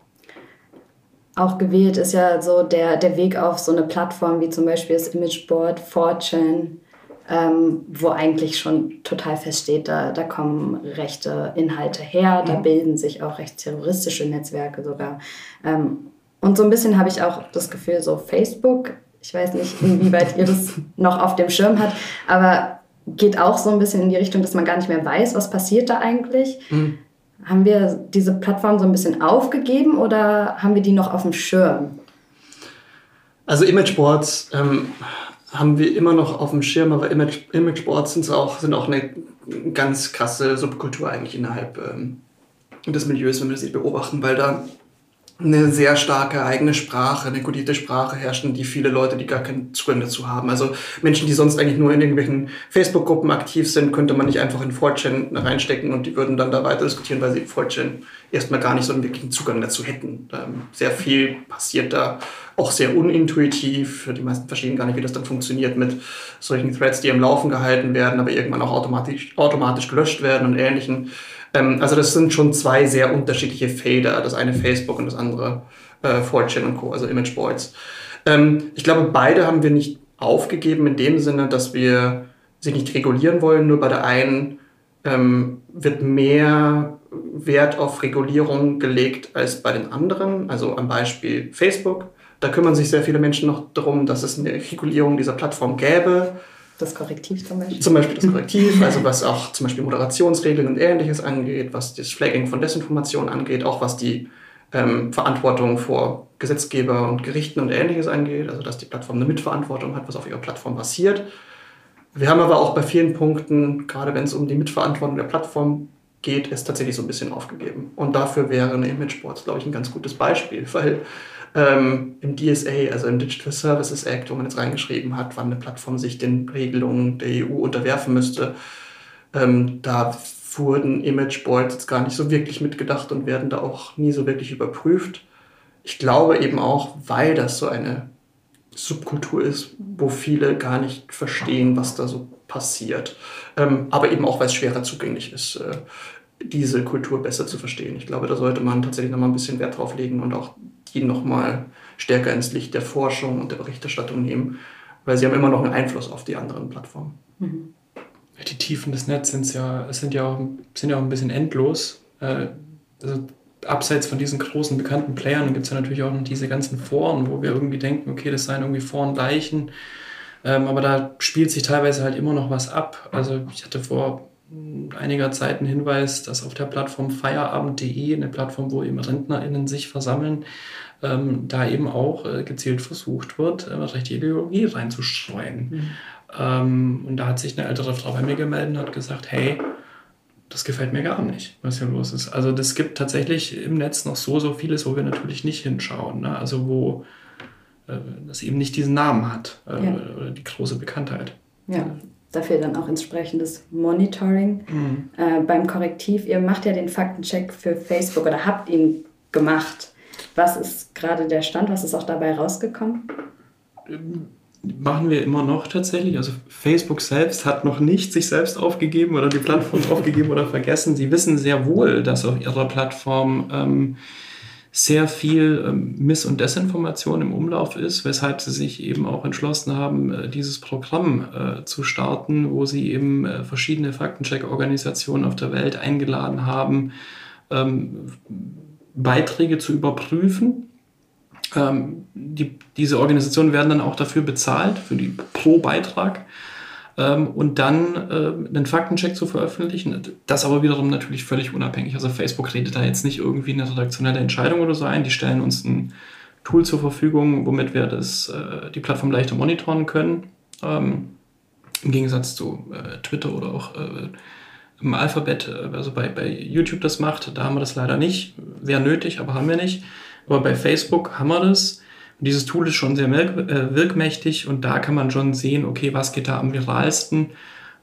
Auch gewählt ist ja so der, der Weg auf so eine Plattform wie zum Beispiel das Imageboard, 4chan, ähm, wo eigentlich schon total feststeht, da, da kommen rechte Inhalte her, da mhm. bilden sich auch rechtsterroristische Netzwerke sogar. Ähm, und so ein bisschen habe ich auch das Gefühl, so Facebook, ich weiß nicht, inwieweit ihr das noch auf dem Schirm habt, aber geht auch so ein bisschen in die Richtung, dass man gar nicht mehr weiß, was passiert da eigentlich. Mhm. Haben wir diese Plattform so ein bisschen aufgegeben oder haben wir die noch auf dem Schirm?
Also Imageboards ähm, haben wir immer noch auf dem Schirm, aber Image, Imageboards sind auch, sind auch eine ganz krasse Subkultur eigentlich innerhalb ähm, des Milieus, wenn wir das beobachten, weil da eine sehr starke eigene Sprache, eine kodierte Sprache herrschen, die viele Leute, die gar keinen Zugang dazu haben. Also Menschen, die sonst eigentlich nur in irgendwelchen Facebook-Gruppen aktiv sind, könnte man nicht einfach in 4chan reinstecken und die würden dann da weiter diskutieren, weil sie in 4chan erstmal gar nicht so einen wirklichen Zugang dazu hätten. Ähm, sehr viel passiert da, auch sehr unintuitiv. Die meisten verstehen gar nicht, wie das dann funktioniert mit solchen Threads, die am Laufen gehalten werden, aber irgendwann auch automatisch, automatisch gelöscht werden und ähnlichen. Ähm, also das sind schon zwei sehr unterschiedliche Felder, das eine Facebook und das andere äh, 4chan und Co., also Imageboards. Ähm, ich glaube, beide haben wir nicht aufgegeben in dem Sinne, dass wir sie nicht regulieren wollen, nur bei der einen ähm, wird mehr Wert auf Regulierung gelegt als bei den anderen. Also am Beispiel Facebook. Da kümmern sich sehr viele Menschen noch darum, dass es eine Regulierung dieser Plattform gäbe.
Das Korrektiv zum Beispiel.
Zum Beispiel das Korrektiv, also was auch zum Beispiel Moderationsregeln und ähnliches angeht, was das Flagging von Desinformation angeht, auch was die ähm, Verantwortung vor Gesetzgeber und Gerichten und ähnliches angeht, also dass die Plattform eine Mitverantwortung hat, was auf ihrer Plattform passiert. Wir haben aber auch bei vielen Punkten, gerade wenn es um die Mitverantwortung der Plattform geht, es tatsächlich so ein bisschen aufgegeben. Und dafür wäre eine Imageboards, glaube ich, ein ganz gutes Beispiel, weil ähm, im DSA, also im Digital Services Act, wo man jetzt reingeschrieben hat, wann eine Plattform sich den Regelungen der EU unterwerfen müsste, ähm, da wurden Imageboards jetzt gar nicht so wirklich mitgedacht und werden da auch nie so wirklich überprüft. Ich glaube eben auch, weil das so eine Subkultur ist, wo viele gar nicht verstehen, was da so passiert. Ähm, aber eben auch, weil es schwerer zugänglich ist. Äh, diese Kultur besser zu verstehen. Ich glaube, da sollte man tatsächlich nochmal ein bisschen Wert drauf legen und auch die nochmal stärker ins Licht der Forschung und der Berichterstattung nehmen, weil sie haben immer noch einen Einfluss auf die anderen Plattformen. Mhm.
Die Tiefen des Netzes sind ja, sind ja, auch, sind ja auch ein bisschen endlos. Äh, also abseits von diesen großen bekannten Playern gibt es ja natürlich auch noch diese ganzen Foren, wo wir irgendwie denken, okay, das seien irgendwie Foren Leichen. Ähm, aber da spielt sich teilweise halt immer noch was ab. Also ich hatte vor einiger Zeit einen Hinweis, dass auf der Plattform feierabend.de, eine Plattform, wo eben RentnerInnen sich versammeln, ähm, da eben auch äh, gezielt versucht wird, äh, rechte Ideologie reinzustreuen. Mhm. Ähm, und da hat sich eine ältere Frau bei mir gemeldet und hat gesagt, hey, das gefällt mir gar nicht, was hier los ist. Also das gibt tatsächlich im Netz noch so, so vieles, wo wir natürlich nicht hinschauen. Ne? Also wo äh, das eben nicht diesen Namen hat äh, ja. oder die große Bekanntheit.
Ja, dafür dann auch entsprechendes Monitoring. Mhm. Äh, beim Korrektiv, ihr macht ja den Faktencheck für Facebook oder habt ihn gemacht. Was ist gerade der Stand? Was ist auch dabei rausgekommen?
Machen wir immer noch tatsächlich. Also Facebook selbst hat noch nicht sich selbst aufgegeben oder die Plattform aufgegeben oder vergessen. Sie wissen sehr wohl, dass auf ihrer Plattform ähm, sehr viel ähm, Miss- und Desinformation im Umlauf ist, weshalb sie sich eben auch entschlossen haben, äh, dieses Programm äh, zu starten, wo sie eben äh, verschiedene Faktencheck-Organisationen auf der Welt eingeladen haben, ähm, Beiträge zu überprüfen ähm, die, diese Organisationen werden dann auch dafür bezahlt, für die pro Beitrag. Ähm, und dann äh, einen Faktencheck zu veröffentlichen. Das aber wiederum natürlich völlig unabhängig. Also Facebook redet da jetzt nicht irgendwie eine redaktionelle Entscheidung oder so ein. Die stellen uns ein Tool zur Verfügung, womit wir das, äh, die Plattform leichter monitoren können. Ähm, Im Gegensatz zu äh, Twitter oder auch äh, im Alphabet, äh, also bei, bei YouTube das macht, da haben wir das leider nicht. Wäre nötig, aber haben wir nicht. Aber bei Facebook haben wir das. Und dieses Tool ist schon sehr äh, wirkmächtig und da kann man schon sehen, okay, was geht da am viralsten.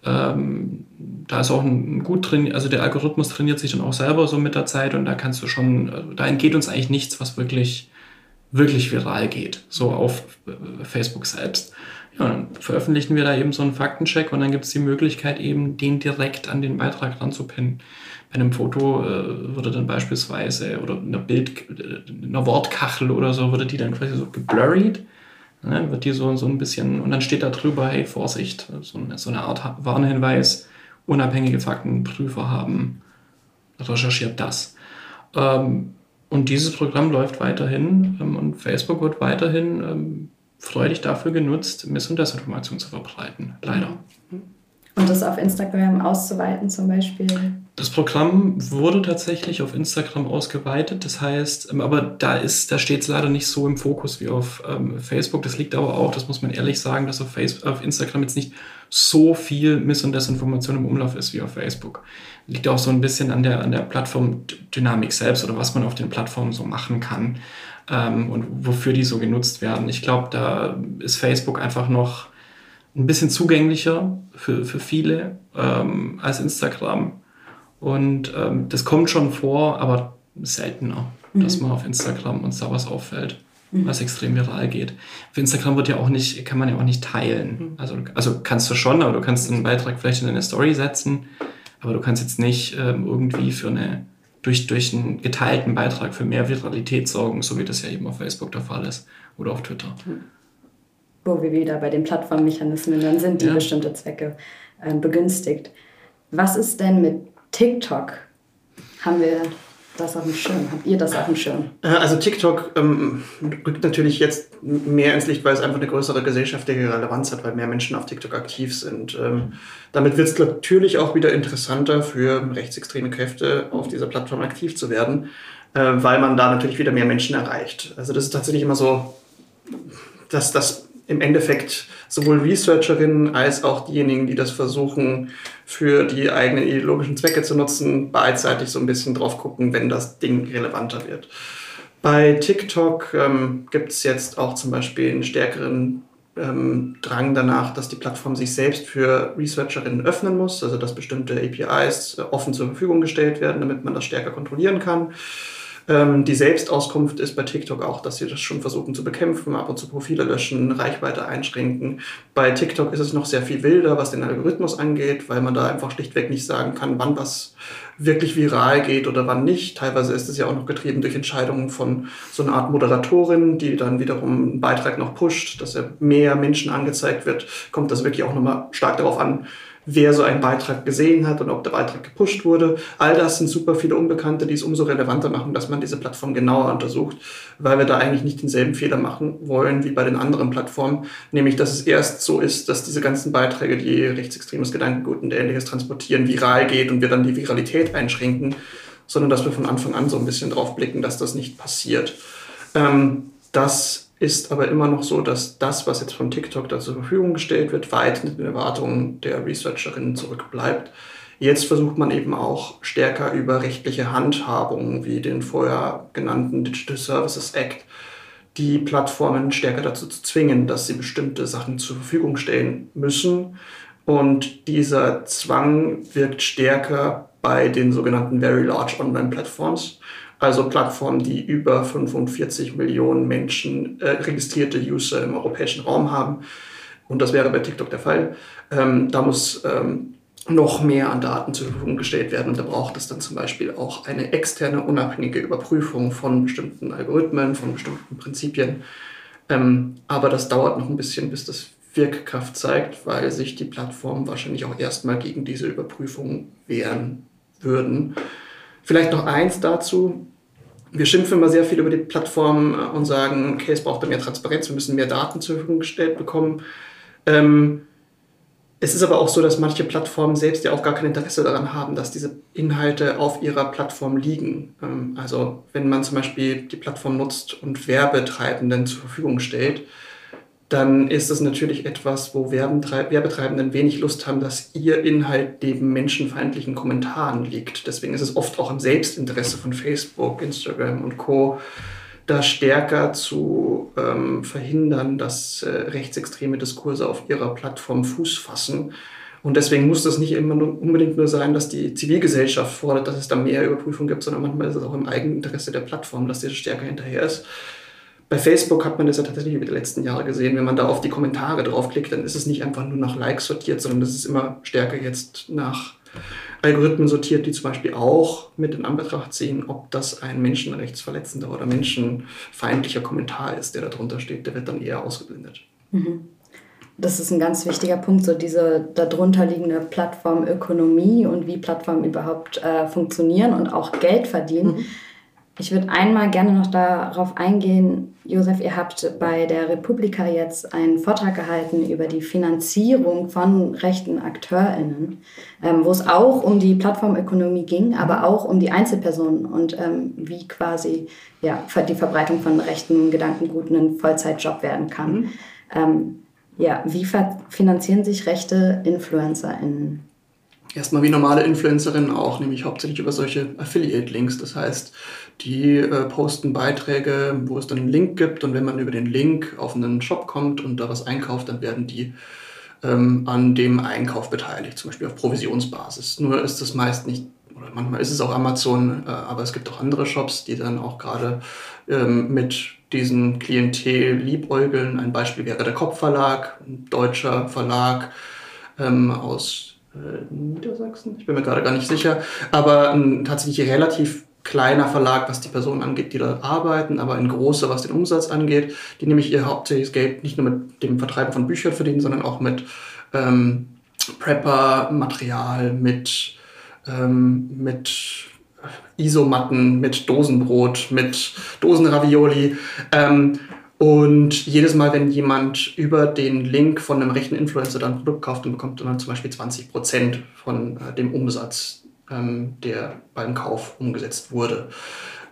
Ähm, da ist auch ein gut drin, also der Algorithmus trainiert sich dann auch selber so mit der Zeit und da kannst du schon, äh, da entgeht uns eigentlich nichts, was wirklich, wirklich viral geht, so auf äh, Facebook selbst. Ja, dann veröffentlichen wir da eben so einen Faktencheck und dann gibt es die Möglichkeit eben, den direkt an den Beitrag ranzupinnen. Bei einem Foto äh, würde dann beispielsweise oder in einer Bild, in einer Wortkachel oder so, würde die dann quasi so geblurried. Ne, wird die so, so ein bisschen, und dann steht da drüber, hey, Vorsicht, so eine, so eine Art Warnhinweis, unabhängige Faktenprüfer haben recherchiert das. Ähm, und dieses Programm läuft weiterhin ähm, und Facebook wird weiterhin ähm, freudig dafür genutzt, Miss- und Desinformation zu verbreiten. Leider.
Mhm. Und das auf Instagram auszuweiten zum Beispiel?
Das Programm wurde tatsächlich auf Instagram ausgeweitet. Das heißt, ähm, aber da ist, da steht es leider nicht so im Fokus wie auf ähm, Facebook. Das liegt aber auch, das muss man ehrlich sagen, dass auf, Facebook, auf Instagram jetzt nicht so viel Miss- und Desinformation im Umlauf ist wie auf Facebook. Liegt auch so ein bisschen an der, an der Plattformdynamik selbst oder was man auf den Plattformen so machen kann ähm, und wofür die so genutzt werden. Ich glaube, da ist Facebook einfach noch ein bisschen zugänglicher für, für viele ähm, als Instagram. Und ähm, das kommt schon vor, aber seltener, mhm. dass man auf Instagram uns da was auffällt, mhm. was extrem viral geht. Auf Instagram wird ja auch nicht, kann man ja auch nicht teilen. Mhm. Also, also kannst du schon, aber du kannst einen Beitrag vielleicht in eine Story setzen, aber du kannst jetzt nicht ähm, irgendwie für eine durch, durch einen geteilten Beitrag für mehr Viralität sorgen, so wie das ja eben auf Facebook der Fall ist oder auf Twitter. Mhm
wo wir wieder bei den Plattformmechanismen dann sind, die ja. bestimmte Zwecke äh, begünstigt. Was ist denn mit TikTok? Haben wir das auf dem Schirm? Habt ihr das auf dem Schirm?
Äh, also TikTok ähm, rückt natürlich jetzt mehr ins Licht, weil es einfach eine größere gesellschaftliche Relevanz hat, weil mehr Menschen auf TikTok aktiv sind. Ähm, damit wird es natürlich auch wieder interessanter für rechtsextreme Kräfte auf dieser Plattform aktiv zu werden, äh, weil man da natürlich wieder mehr Menschen erreicht. Also das ist tatsächlich immer so, dass das im Endeffekt sowohl Researcherinnen als auch diejenigen, die das versuchen, für die eigenen ideologischen Zwecke zu nutzen, beidseitig so ein bisschen drauf gucken, wenn das Ding relevanter wird. Bei TikTok ähm, gibt es jetzt auch zum Beispiel einen stärkeren ähm, Drang danach, dass die Plattform sich selbst für Researcherinnen öffnen muss, also dass bestimmte APIs offen zur Verfügung gestellt werden, damit man das stärker kontrollieren kann. Ähm, die Selbstauskunft ist bei TikTok auch, dass sie das schon versuchen zu bekämpfen, ab und zu Profile löschen, Reichweite einschränken. Bei TikTok ist es noch sehr viel wilder, was den Algorithmus angeht, weil man da einfach schlichtweg nicht sagen kann, wann was wirklich viral geht oder wann nicht. Teilweise ist es ja auch noch getrieben durch Entscheidungen von so einer Art Moderatorin, die dann wiederum einen Beitrag noch pusht, dass er mehr Menschen angezeigt wird. Kommt das wirklich auch nochmal stark darauf an, wer so einen Beitrag gesehen hat und ob der Beitrag gepusht wurde. All das sind super viele Unbekannte, die es umso relevanter machen, dass man diese Plattform genauer untersucht, weil wir da eigentlich nicht denselben Fehler machen wollen wie bei den anderen Plattformen, nämlich dass es erst so ist, dass diese ganzen Beiträge, die rechtsextremes Gedankengut und ähnliches transportieren, viral geht und wir dann die Viralität einschränken, sondern dass wir von Anfang an so ein bisschen drauf blicken, dass das nicht passiert. Ähm, das ist aber immer noch so, dass das, was jetzt von TikTok da zur Verfügung gestellt wird, weit mit den Erwartungen der Researcherinnen zurückbleibt. Jetzt versucht man eben auch stärker über rechtliche Handhabungen wie den vorher genannten Digital Services Act die Plattformen stärker dazu zu zwingen, dass sie bestimmte Sachen zur Verfügung stellen müssen. Und dieser Zwang wirkt stärker bei den sogenannten Very Large Online Platforms also Plattformen, die über 45 Millionen Menschen äh, registrierte User im europäischen Raum haben. Und das wäre bei TikTok der Fall. Ähm, da muss ähm, noch mehr an Daten zur Verfügung gestellt werden. Und da braucht es dann zum Beispiel auch eine externe, unabhängige Überprüfung von bestimmten Algorithmen, von bestimmten Prinzipien. Ähm, aber das dauert noch ein bisschen, bis das Wirkkraft zeigt, weil sich die Plattformen wahrscheinlich auch erstmal gegen diese Überprüfung wehren würden. Vielleicht noch eins dazu wir schimpfen immer sehr viel über die Plattform äh, und sagen, okay, es braucht mehr Transparenz, wir müssen mehr Daten zur Verfügung gestellt bekommen. Ähm, es ist aber auch so, dass manche Plattformen selbst ja auch gar kein Interesse daran haben, dass diese Inhalte auf ihrer Plattform liegen. Ähm, also wenn man zum Beispiel die Plattform nutzt und Werbetreibenden zur Verfügung stellt, dann ist das natürlich etwas, wo Werbetreibenden wenig Lust haben, dass ihr Inhalt neben menschenfeindlichen Kommentaren liegt. Deswegen ist es oft auch im Selbstinteresse von Facebook, Instagram und Co., da stärker zu ähm, verhindern, dass äh, rechtsextreme Diskurse auf ihrer Plattform Fuß fassen. Und deswegen muss das nicht immer nur, unbedingt nur sein, dass die Zivilgesellschaft fordert, dass es da mehr Überprüfung gibt, sondern manchmal ist es auch im Eigeninteresse der Plattform, dass sie stärker hinterher ist. Bei Facebook hat man das ja tatsächlich über die letzten Jahre gesehen. Wenn man da auf die Kommentare draufklickt, dann ist es nicht einfach nur nach Likes sortiert, sondern es ist immer stärker jetzt nach Algorithmen sortiert, die zum Beispiel auch mit in Anbetracht ziehen, ob das ein menschenrechtsverletzender oder menschenfeindlicher Kommentar ist, der darunter steht. Der wird dann eher ausgeblendet.
Mhm. Das ist ein ganz wichtiger Punkt, so diese darunter liegende Plattformökonomie und wie Plattformen überhaupt äh, funktionieren und auch Geld verdienen. Mhm ich würde einmal gerne noch darauf eingehen, Josef, ihr habt bei der Republika jetzt einen Vortrag gehalten über die Finanzierung von rechten AkteurInnen, ähm, wo es auch um die Plattformökonomie ging, aber auch um die Einzelpersonen und ähm, wie quasi ja, die Verbreitung von rechten Gedankenguten ein Vollzeitjob werden kann. Mhm. Ähm, ja, wie finanzieren sich rechte InfluencerInnen?
Erstmal wie normale Influencerinnen auch, nämlich hauptsächlich über solche Affiliate-Links. Das heißt, die äh, posten Beiträge, wo es dann einen Link gibt und wenn man über den Link auf einen Shop kommt und da was einkauft, dann werden die ähm, an dem Einkauf beteiligt, zum Beispiel auf Provisionsbasis. Nur ist das meist nicht, oder manchmal ist es auch Amazon, äh, aber es gibt auch andere Shops, die dann auch gerade ähm, mit diesen Klientel liebäugeln. Ein Beispiel wäre der Kopfverlag, ein deutscher Verlag ähm, aus äh, Niedersachsen, ich bin mir gerade gar nicht sicher, aber ein tatsächlich relativ kleiner Verlag, was die Personen angeht, die da arbeiten, aber ein großer, was den Umsatz angeht, die nämlich ihr hauptsächliches Geld nicht nur mit dem Vertreiben von Büchern verdienen, sondern auch mit ähm, Prepper-Material, mit, ähm, mit Isomatten, mit Dosenbrot, mit Dosenravioli. Ähm, und jedes Mal, wenn jemand über den Link von einem rechten Influencer dann ein Produkt kauft, dann bekommt er dann zum Beispiel 20 Prozent von äh, dem Umsatz, ähm, der beim Kauf umgesetzt wurde.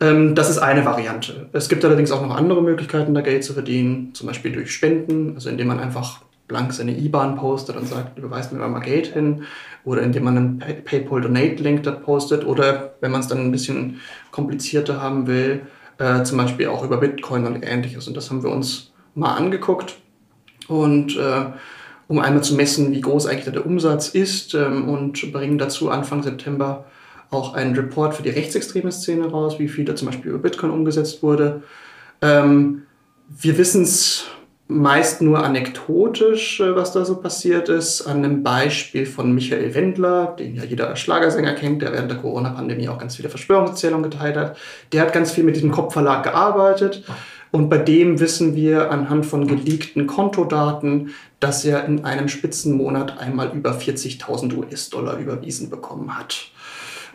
Ähm, das ist eine Variante. Es gibt allerdings auch noch andere Möglichkeiten, da Geld zu verdienen, zum Beispiel durch Spenden, also indem man einfach blank seine IBAN postet und sagt, überweist mir mal Geld hin, oder indem man einen Pay PayPal Donate Link dort postet, oder wenn man es dann ein bisschen komplizierter haben will, äh, zum Beispiel auch über Bitcoin und ähnliches. Und das haben wir uns mal angeguckt und äh, um einmal zu messen, wie groß eigentlich der Umsatz ist ähm, und bringen dazu Anfang September auch einen Report für die rechtsextreme Szene raus, wie viel da zum Beispiel über Bitcoin umgesetzt wurde. Ähm, wir wissen es meist nur anekdotisch, äh, was da so passiert ist, an einem Beispiel von Michael Wendler, den ja jeder Schlagersänger kennt, der während der Corona-Pandemie auch ganz viele Verschwörungserzählungen geteilt hat. Der hat ganz viel mit diesem Kopfverlag gearbeitet. Und bei dem wissen wir anhand von geleakten Kontodaten, dass er in einem Spitzenmonat einmal über 40.000 US-Dollar überwiesen bekommen hat.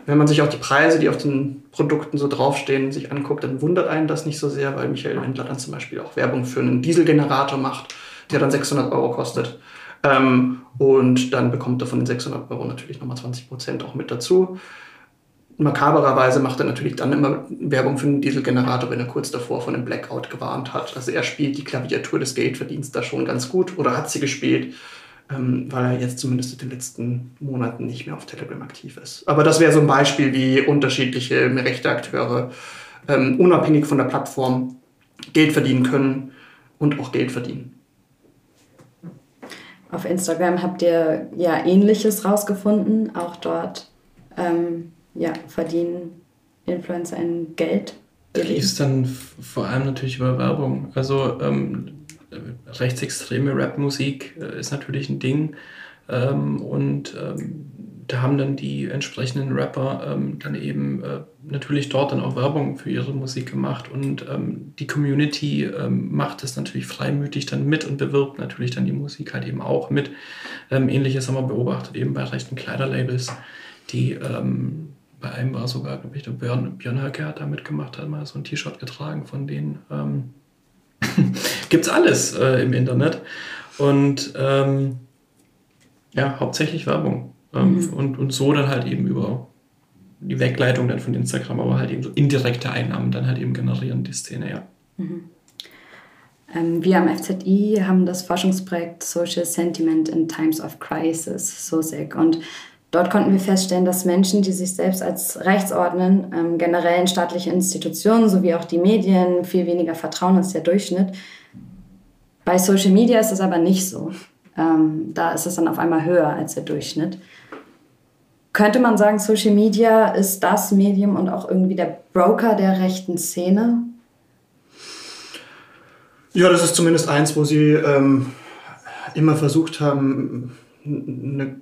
Wenn man sich auch die Preise, die auf den Produkten so draufstehen, sich anguckt, dann wundert einen das nicht so sehr, weil Michael Wendler dann zum Beispiel auch Werbung für einen Dieselgenerator macht, der dann 600 Euro kostet. Ähm, und dann bekommt er von den 600 Euro natürlich nochmal 20 Prozent auch mit dazu. Makabererweise macht er natürlich dann immer Werbung für einen Dieselgenerator, wenn er kurz davor von einem Blackout gewarnt hat. Also er spielt die Klaviatur des Geldverdienst da schon ganz gut oder hat sie gespielt ähm, weil er jetzt zumindest in den letzten Monaten nicht mehr auf Telegram aktiv ist. Aber das wäre so ein Beispiel, wie unterschiedliche Rechteakteure ähm, unabhängig von der Plattform Geld verdienen können und auch Geld verdienen.
Auf Instagram habt ihr ja Ähnliches rausgefunden. Auch dort ähm, ja, verdienen Influencer ein Geld.
Lief dann vor allem natürlich über Werbung. Also ähm, rechtsextreme Rapmusik äh, ist natürlich ein Ding. Ähm, und ähm, da haben dann die entsprechenden Rapper ähm, dann eben äh, natürlich dort dann auch Werbung für ihre Musik gemacht und ähm, die Community ähm, macht es natürlich freimütig dann mit und bewirbt natürlich dann die Musik halt eben auch mit. Ähnliches haben wir beobachtet eben bei rechten Kleiderlabels, die ähm, bei einem war sogar, glaube ich, der Björn, Björn Höcke hat da mitgemacht, hat mal so ein T-Shirt getragen von denen. Ähm, gibt's alles äh, im Internet. Und ähm, ja, hauptsächlich Werbung. Ähm, mhm. und, und so dann halt eben über die Wegleitung dann von Instagram, aber halt eben so indirekte Einnahmen dann halt eben generieren, die Szene, ja. Mhm.
Ähm, wir am FZI haben das Forschungsprojekt Social Sentiment in Times of Crisis, SOSEC. Und Dort konnten wir feststellen, dass Menschen, die sich selbst als rechts ordnen, ähm, generell in staatliche Institutionen sowie auch die Medien viel weniger vertrauen als der Durchschnitt. Bei Social Media ist es aber nicht so. Ähm, da ist es dann auf einmal höher als der Durchschnitt. Könnte man sagen, Social Media ist das Medium und auch irgendwie der Broker der rechten Szene?
Ja, das ist zumindest eins, wo sie ähm, immer versucht haben, eine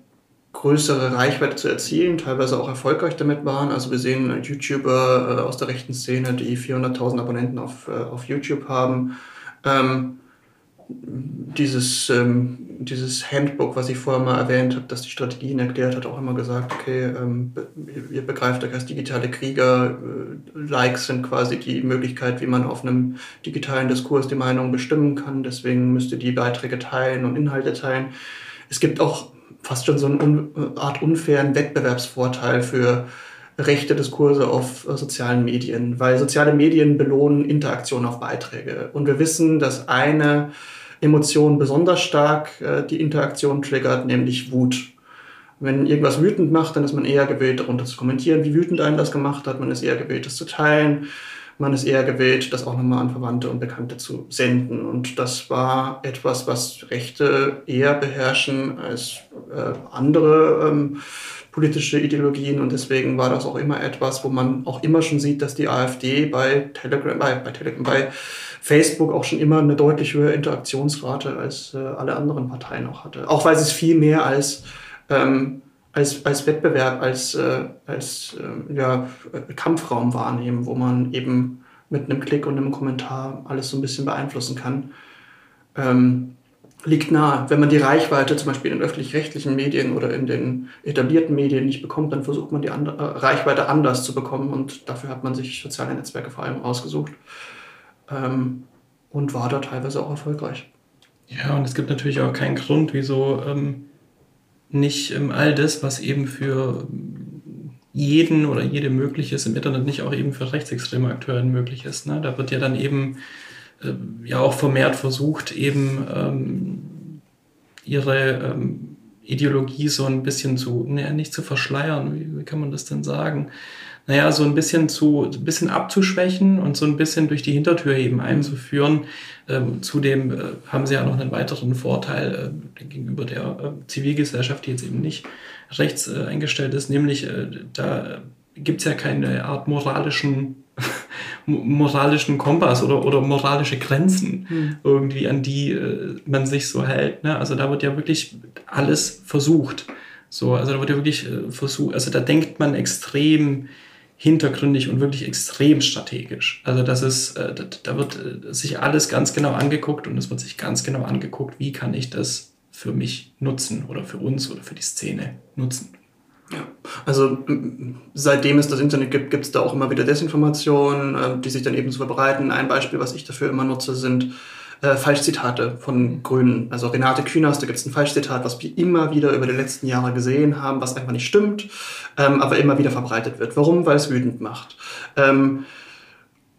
größere Reichweite zu erzielen, teilweise auch erfolgreich damit waren. Also wir sehen YouTuber äh, aus der rechten Szene, die 400.000 Abonnenten auf, äh, auf YouTube haben. Ähm, dieses, ähm, dieses Handbook, was ich vorher mal erwähnt habe, das die Strategien erklärt hat, auch immer gesagt, okay, ähm, ihr begreift euch als digitale Krieger, äh, Likes sind quasi die Möglichkeit, wie man auf einem digitalen Diskurs die Meinung bestimmen kann, deswegen müsst ihr die Beiträge teilen und Inhalte teilen. Es gibt auch fast schon so eine Art unfairen Wettbewerbsvorteil für rechte Diskurse auf äh, sozialen Medien, weil soziale Medien belohnen Interaktion auf Beiträge. Und wir wissen, dass eine Emotion besonders stark äh, die Interaktion triggert, nämlich Wut. Wenn irgendwas wütend macht, dann ist man eher gewillt, darunter zu kommentieren, wie wütend einen das gemacht hat. Man ist eher gewillt, das zu teilen man ist eher gewillt, das auch nochmal an Verwandte und Bekannte zu senden. Und das war etwas, was Rechte eher beherrschen als äh, andere ähm, politische Ideologien. Und deswegen war das auch immer etwas, wo man auch immer schon sieht, dass die AfD bei Telegram, bei, bei Telegram, bei Facebook auch schon immer eine deutlich höhere Interaktionsrate als äh, alle anderen Parteien auch hatte. Auch weil es viel mehr als ähm, als, als Wettbewerb, als, äh, als äh, ja, Kampfraum wahrnehmen, wo man eben mit einem Klick und einem Kommentar alles so ein bisschen beeinflussen kann. Ähm, liegt nahe. Wenn man die Reichweite zum Beispiel in öffentlich-rechtlichen Medien oder in den etablierten Medien nicht bekommt, dann versucht man die andere, äh, Reichweite anders zu bekommen und dafür hat man sich soziale Netzwerke vor allem rausgesucht ähm, und war da teilweise auch erfolgreich.
Ja, und es gibt natürlich auch keinen Grund, wieso ähm, nicht ähm, all das, was eben für jeden oder jede möglich ist im Internet, nicht auch eben für rechtsextreme Akteure möglich ist. Ne? Da wird ja dann eben äh, ja auch vermehrt versucht, eben ähm, ihre ähm, Ideologie so ein bisschen zu, ne, nicht zu verschleiern, wie, wie kann man das denn sagen? naja, so ein bisschen zu, ein bisschen abzuschwächen und so ein bisschen durch die Hintertür eben einzuführen. Ähm, zudem äh, haben sie ja noch einen weiteren Vorteil äh, gegenüber der äh, Zivilgesellschaft, die jetzt eben nicht rechts äh, eingestellt ist, nämlich äh, da gibt es ja keine Art moralischen moralischen Kompass oder, oder moralische Grenzen mhm. irgendwie, an die äh, man sich so hält. Ne? Also da wird ja wirklich alles versucht. So, also da wird ja wirklich äh, versucht, also da denkt man extrem hintergründig und wirklich extrem strategisch. Also das ist, äh, da wird äh, sich alles ganz genau angeguckt und es wird sich ganz genau angeguckt, wie kann ich das für mich nutzen oder für uns oder für die Szene nutzen.
Ja, also seitdem es das Internet gibt, gibt es da auch immer wieder Desinformationen, äh, die sich dann eben so verbreiten. Ein Beispiel, was ich dafür immer nutze, sind äh, Falschzitate von Grünen. Also Renate Künast, da gibt es ein Falschzitat, was wir immer wieder über die letzten Jahre gesehen haben, was einfach nicht stimmt, ähm, aber immer wieder verbreitet wird. Warum? Weil es wütend macht. Ähm,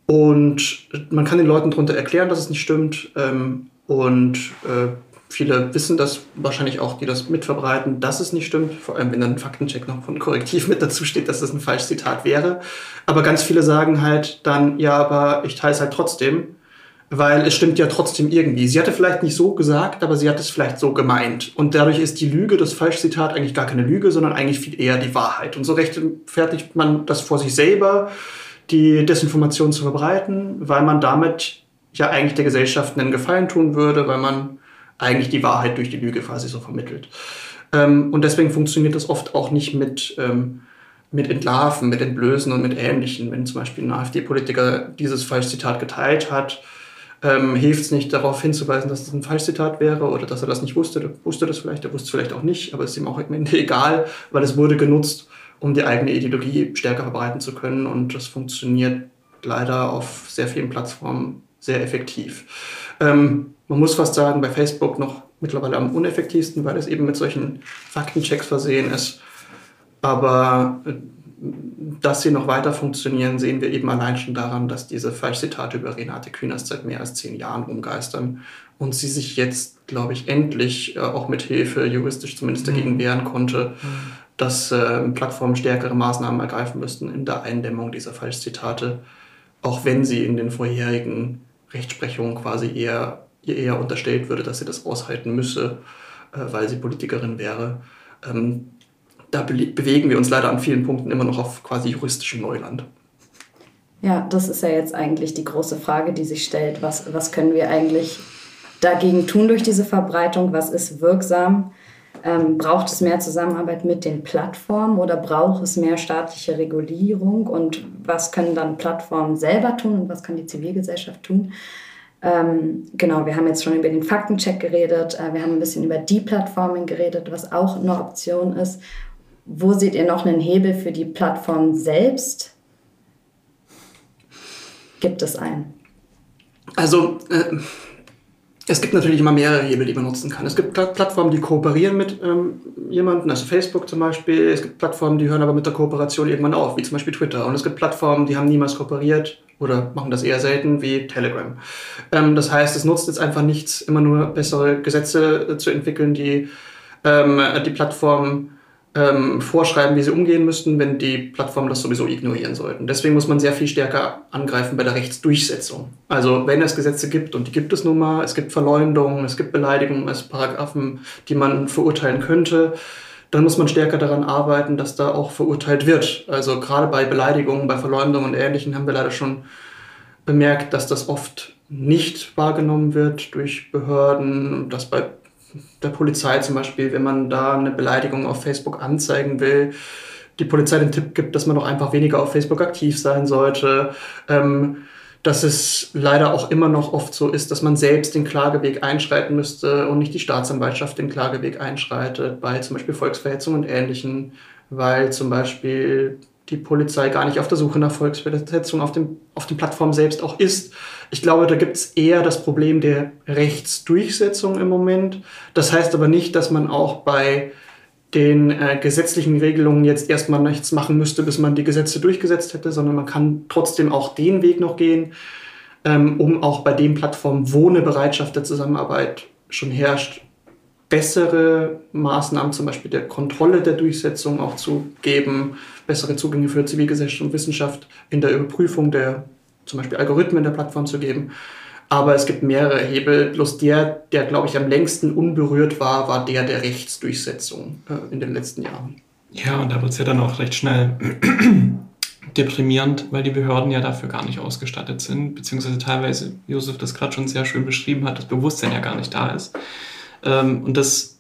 und man kann den Leuten darunter erklären, dass es nicht stimmt. Ähm, und äh, Viele wissen das wahrscheinlich auch, die das mitverbreiten, dass es nicht stimmt. Vor allem, wenn dann ein Faktencheck noch von Korrektiv mit dazu steht, dass das ein falsches Zitat wäre. Aber ganz viele sagen halt dann, ja, aber ich teile es halt trotzdem, weil es stimmt ja trotzdem irgendwie. Sie hatte vielleicht nicht so gesagt, aber sie hat es vielleicht so gemeint. Und dadurch ist die Lüge, das Falschzitat, eigentlich gar keine Lüge, sondern eigentlich viel eher die Wahrheit. Und so rechtfertigt man das vor sich selber, die Desinformation zu verbreiten, weil man damit ja eigentlich der Gesellschaft einen Gefallen tun würde, weil man eigentlich die Wahrheit durch die Lüge quasi so vermittelt. Ähm, und deswegen funktioniert das oft auch nicht mit, ähm, mit Entlarven, mit Entblößen und mit Ähnlichen. Wenn zum Beispiel ein AfD-Politiker dieses Falschzitat geteilt hat, ähm, hilft es nicht darauf hinzuweisen, dass das ein Falschzitat wäre oder dass er das nicht wusste. Er wusste das vielleicht, er wusste es vielleicht auch nicht, aber es ist ihm auch am Ende egal, weil es wurde genutzt, um die eigene Ideologie stärker verbreiten zu können und das funktioniert leider auf sehr vielen Plattformen sehr effektiv. Ähm, man muss fast sagen, bei Facebook noch mittlerweile am uneffektivsten, weil es eben mit solchen Faktenchecks versehen ist. Aber äh, dass sie noch weiter funktionieren, sehen wir eben allein schon daran, dass diese Falschzitate über Renate Künast seit mehr als zehn Jahren umgeistern und sie sich jetzt, glaube ich, endlich äh, auch mit Hilfe juristisch zumindest dagegen mhm. wehren konnte, mhm. dass äh, Plattformen stärkere Maßnahmen ergreifen müssten in der Eindämmung dieser Falschzitate, auch wenn sie in den vorherigen Rechtsprechung quasi eher, ihr eher unterstellt würde, dass sie das aushalten müsse, äh, weil sie Politikerin wäre. Ähm, da be bewegen wir uns leider an vielen Punkten immer noch auf quasi juristischem Neuland.
Ja, das ist ja jetzt eigentlich die große Frage, die sich stellt. Was, was können wir eigentlich dagegen tun durch diese Verbreitung? Was ist wirksam? Ähm, braucht es mehr Zusammenarbeit mit den Plattformen oder braucht es mehr staatliche Regulierung? Und was können dann Plattformen selber tun und was kann die Zivilgesellschaft tun? Ähm, genau, wir haben jetzt schon über den Faktencheck geredet, äh, wir haben ein bisschen über die Plattformen geredet, was auch eine Option ist. Wo seht ihr noch einen Hebel für die Plattform selbst? Gibt es einen?
Also, äh es gibt natürlich immer mehrere Hebel, die man nutzen kann. Es gibt Plattformen, die kooperieren mit ähm, jemandem, also Facebook zum Beispiel. Es gibt Plattformen, die hören aber mit der Kooperation irgendwann auf, wie zum Beispiel Twitter. Und es gibt Plattformen, die haben niemals kooperiert oder machen das eher selten, wie Telegram. Ähm, das heißt, es nutzt jetzt einfach nichts, immer nur bessere Gesetze äh, zu entwickeln, die ähm, die Plattform ähm, vorschreiben, wie sie umgehen müssten, wenn die Plattformen das sowieso ignorieren sollten. Deswegen muss man sehr viel stärker angreifen bei der Rechtsdurchsetzung. Also wenn es Gesetze gibt, und die gibt es nun mal, es gibt Verleumdungen, es gibt Beleidigungen als Paragraphen, die man verurteilen könnte, dann muss man stärker daran arbeiten, dass da auch verurteilt wird. Also gerade bei Beleidigungen, bei Verleumdungen und Ähnlichem haben wir leider schon bemerkt, dass das oft nicht wahrgenommen wird durch Behörden, dass bei der Polizei zum Beispiel, wenn man da eine Beleidigung auf Facebook anzeigen will, die Polizei den Tipp gibt, dass man doch einfach weniger auf Facebook aktiv sein sollte. Ähm, dass es leider auch immer noch oft so ist, dass man selbst den Klageweg einschreiten müsste und nicht die Staatsanwaltschaft den Klageweg einschreitet, bei zum Beispiel Volksverhetzung und Ähnlichem, weil zum Beispiel die Polizei gar nicht auf der Suche nach Volksverhetzung auf, dem, auf den Plattformen selbst auch ist. Ich glaube, da gibt es eher das Problem der Rechtsdurchsetzung im Moment. Das heißt aber nicht, dass man auch bei den äh, gesetzlichen Regelungen jetzt erstmal nichts machen müsste, bis man die Gesetze durchgesetzt hätte, sondern man kann trotzdem auch den Weg noch gehen, ähm, um auch bei den Plattformen, wo eine Bereitschaft der Zusammenarbeit schon herrscht, bessere Maßnahmen, zum Beispiel der Kontrolle der Durchsetzung auch zu geben, bessere Zugänge für Zivilgesellschaft und Wissenschaft in der Überprüfung der zum Beispiel Algorithmen der Plattform zu geben. Aber es gibt mehrere Hebel. Bloß der, der, glaube ich, am längsten unberührt war, war der der Rechtsdurchsetzung äh, in den letzten Jahren.
Ja, und da wird es ja dann auch recht schnell deprimierend, weil die Behörden ja dafür gar nicht ausgestattet sind, beziehungsweise teilweise, Josef das gerade schon sehr schön beschrieben hat, das Bewusstsein ja gar nicht da ist. Ähm, und das,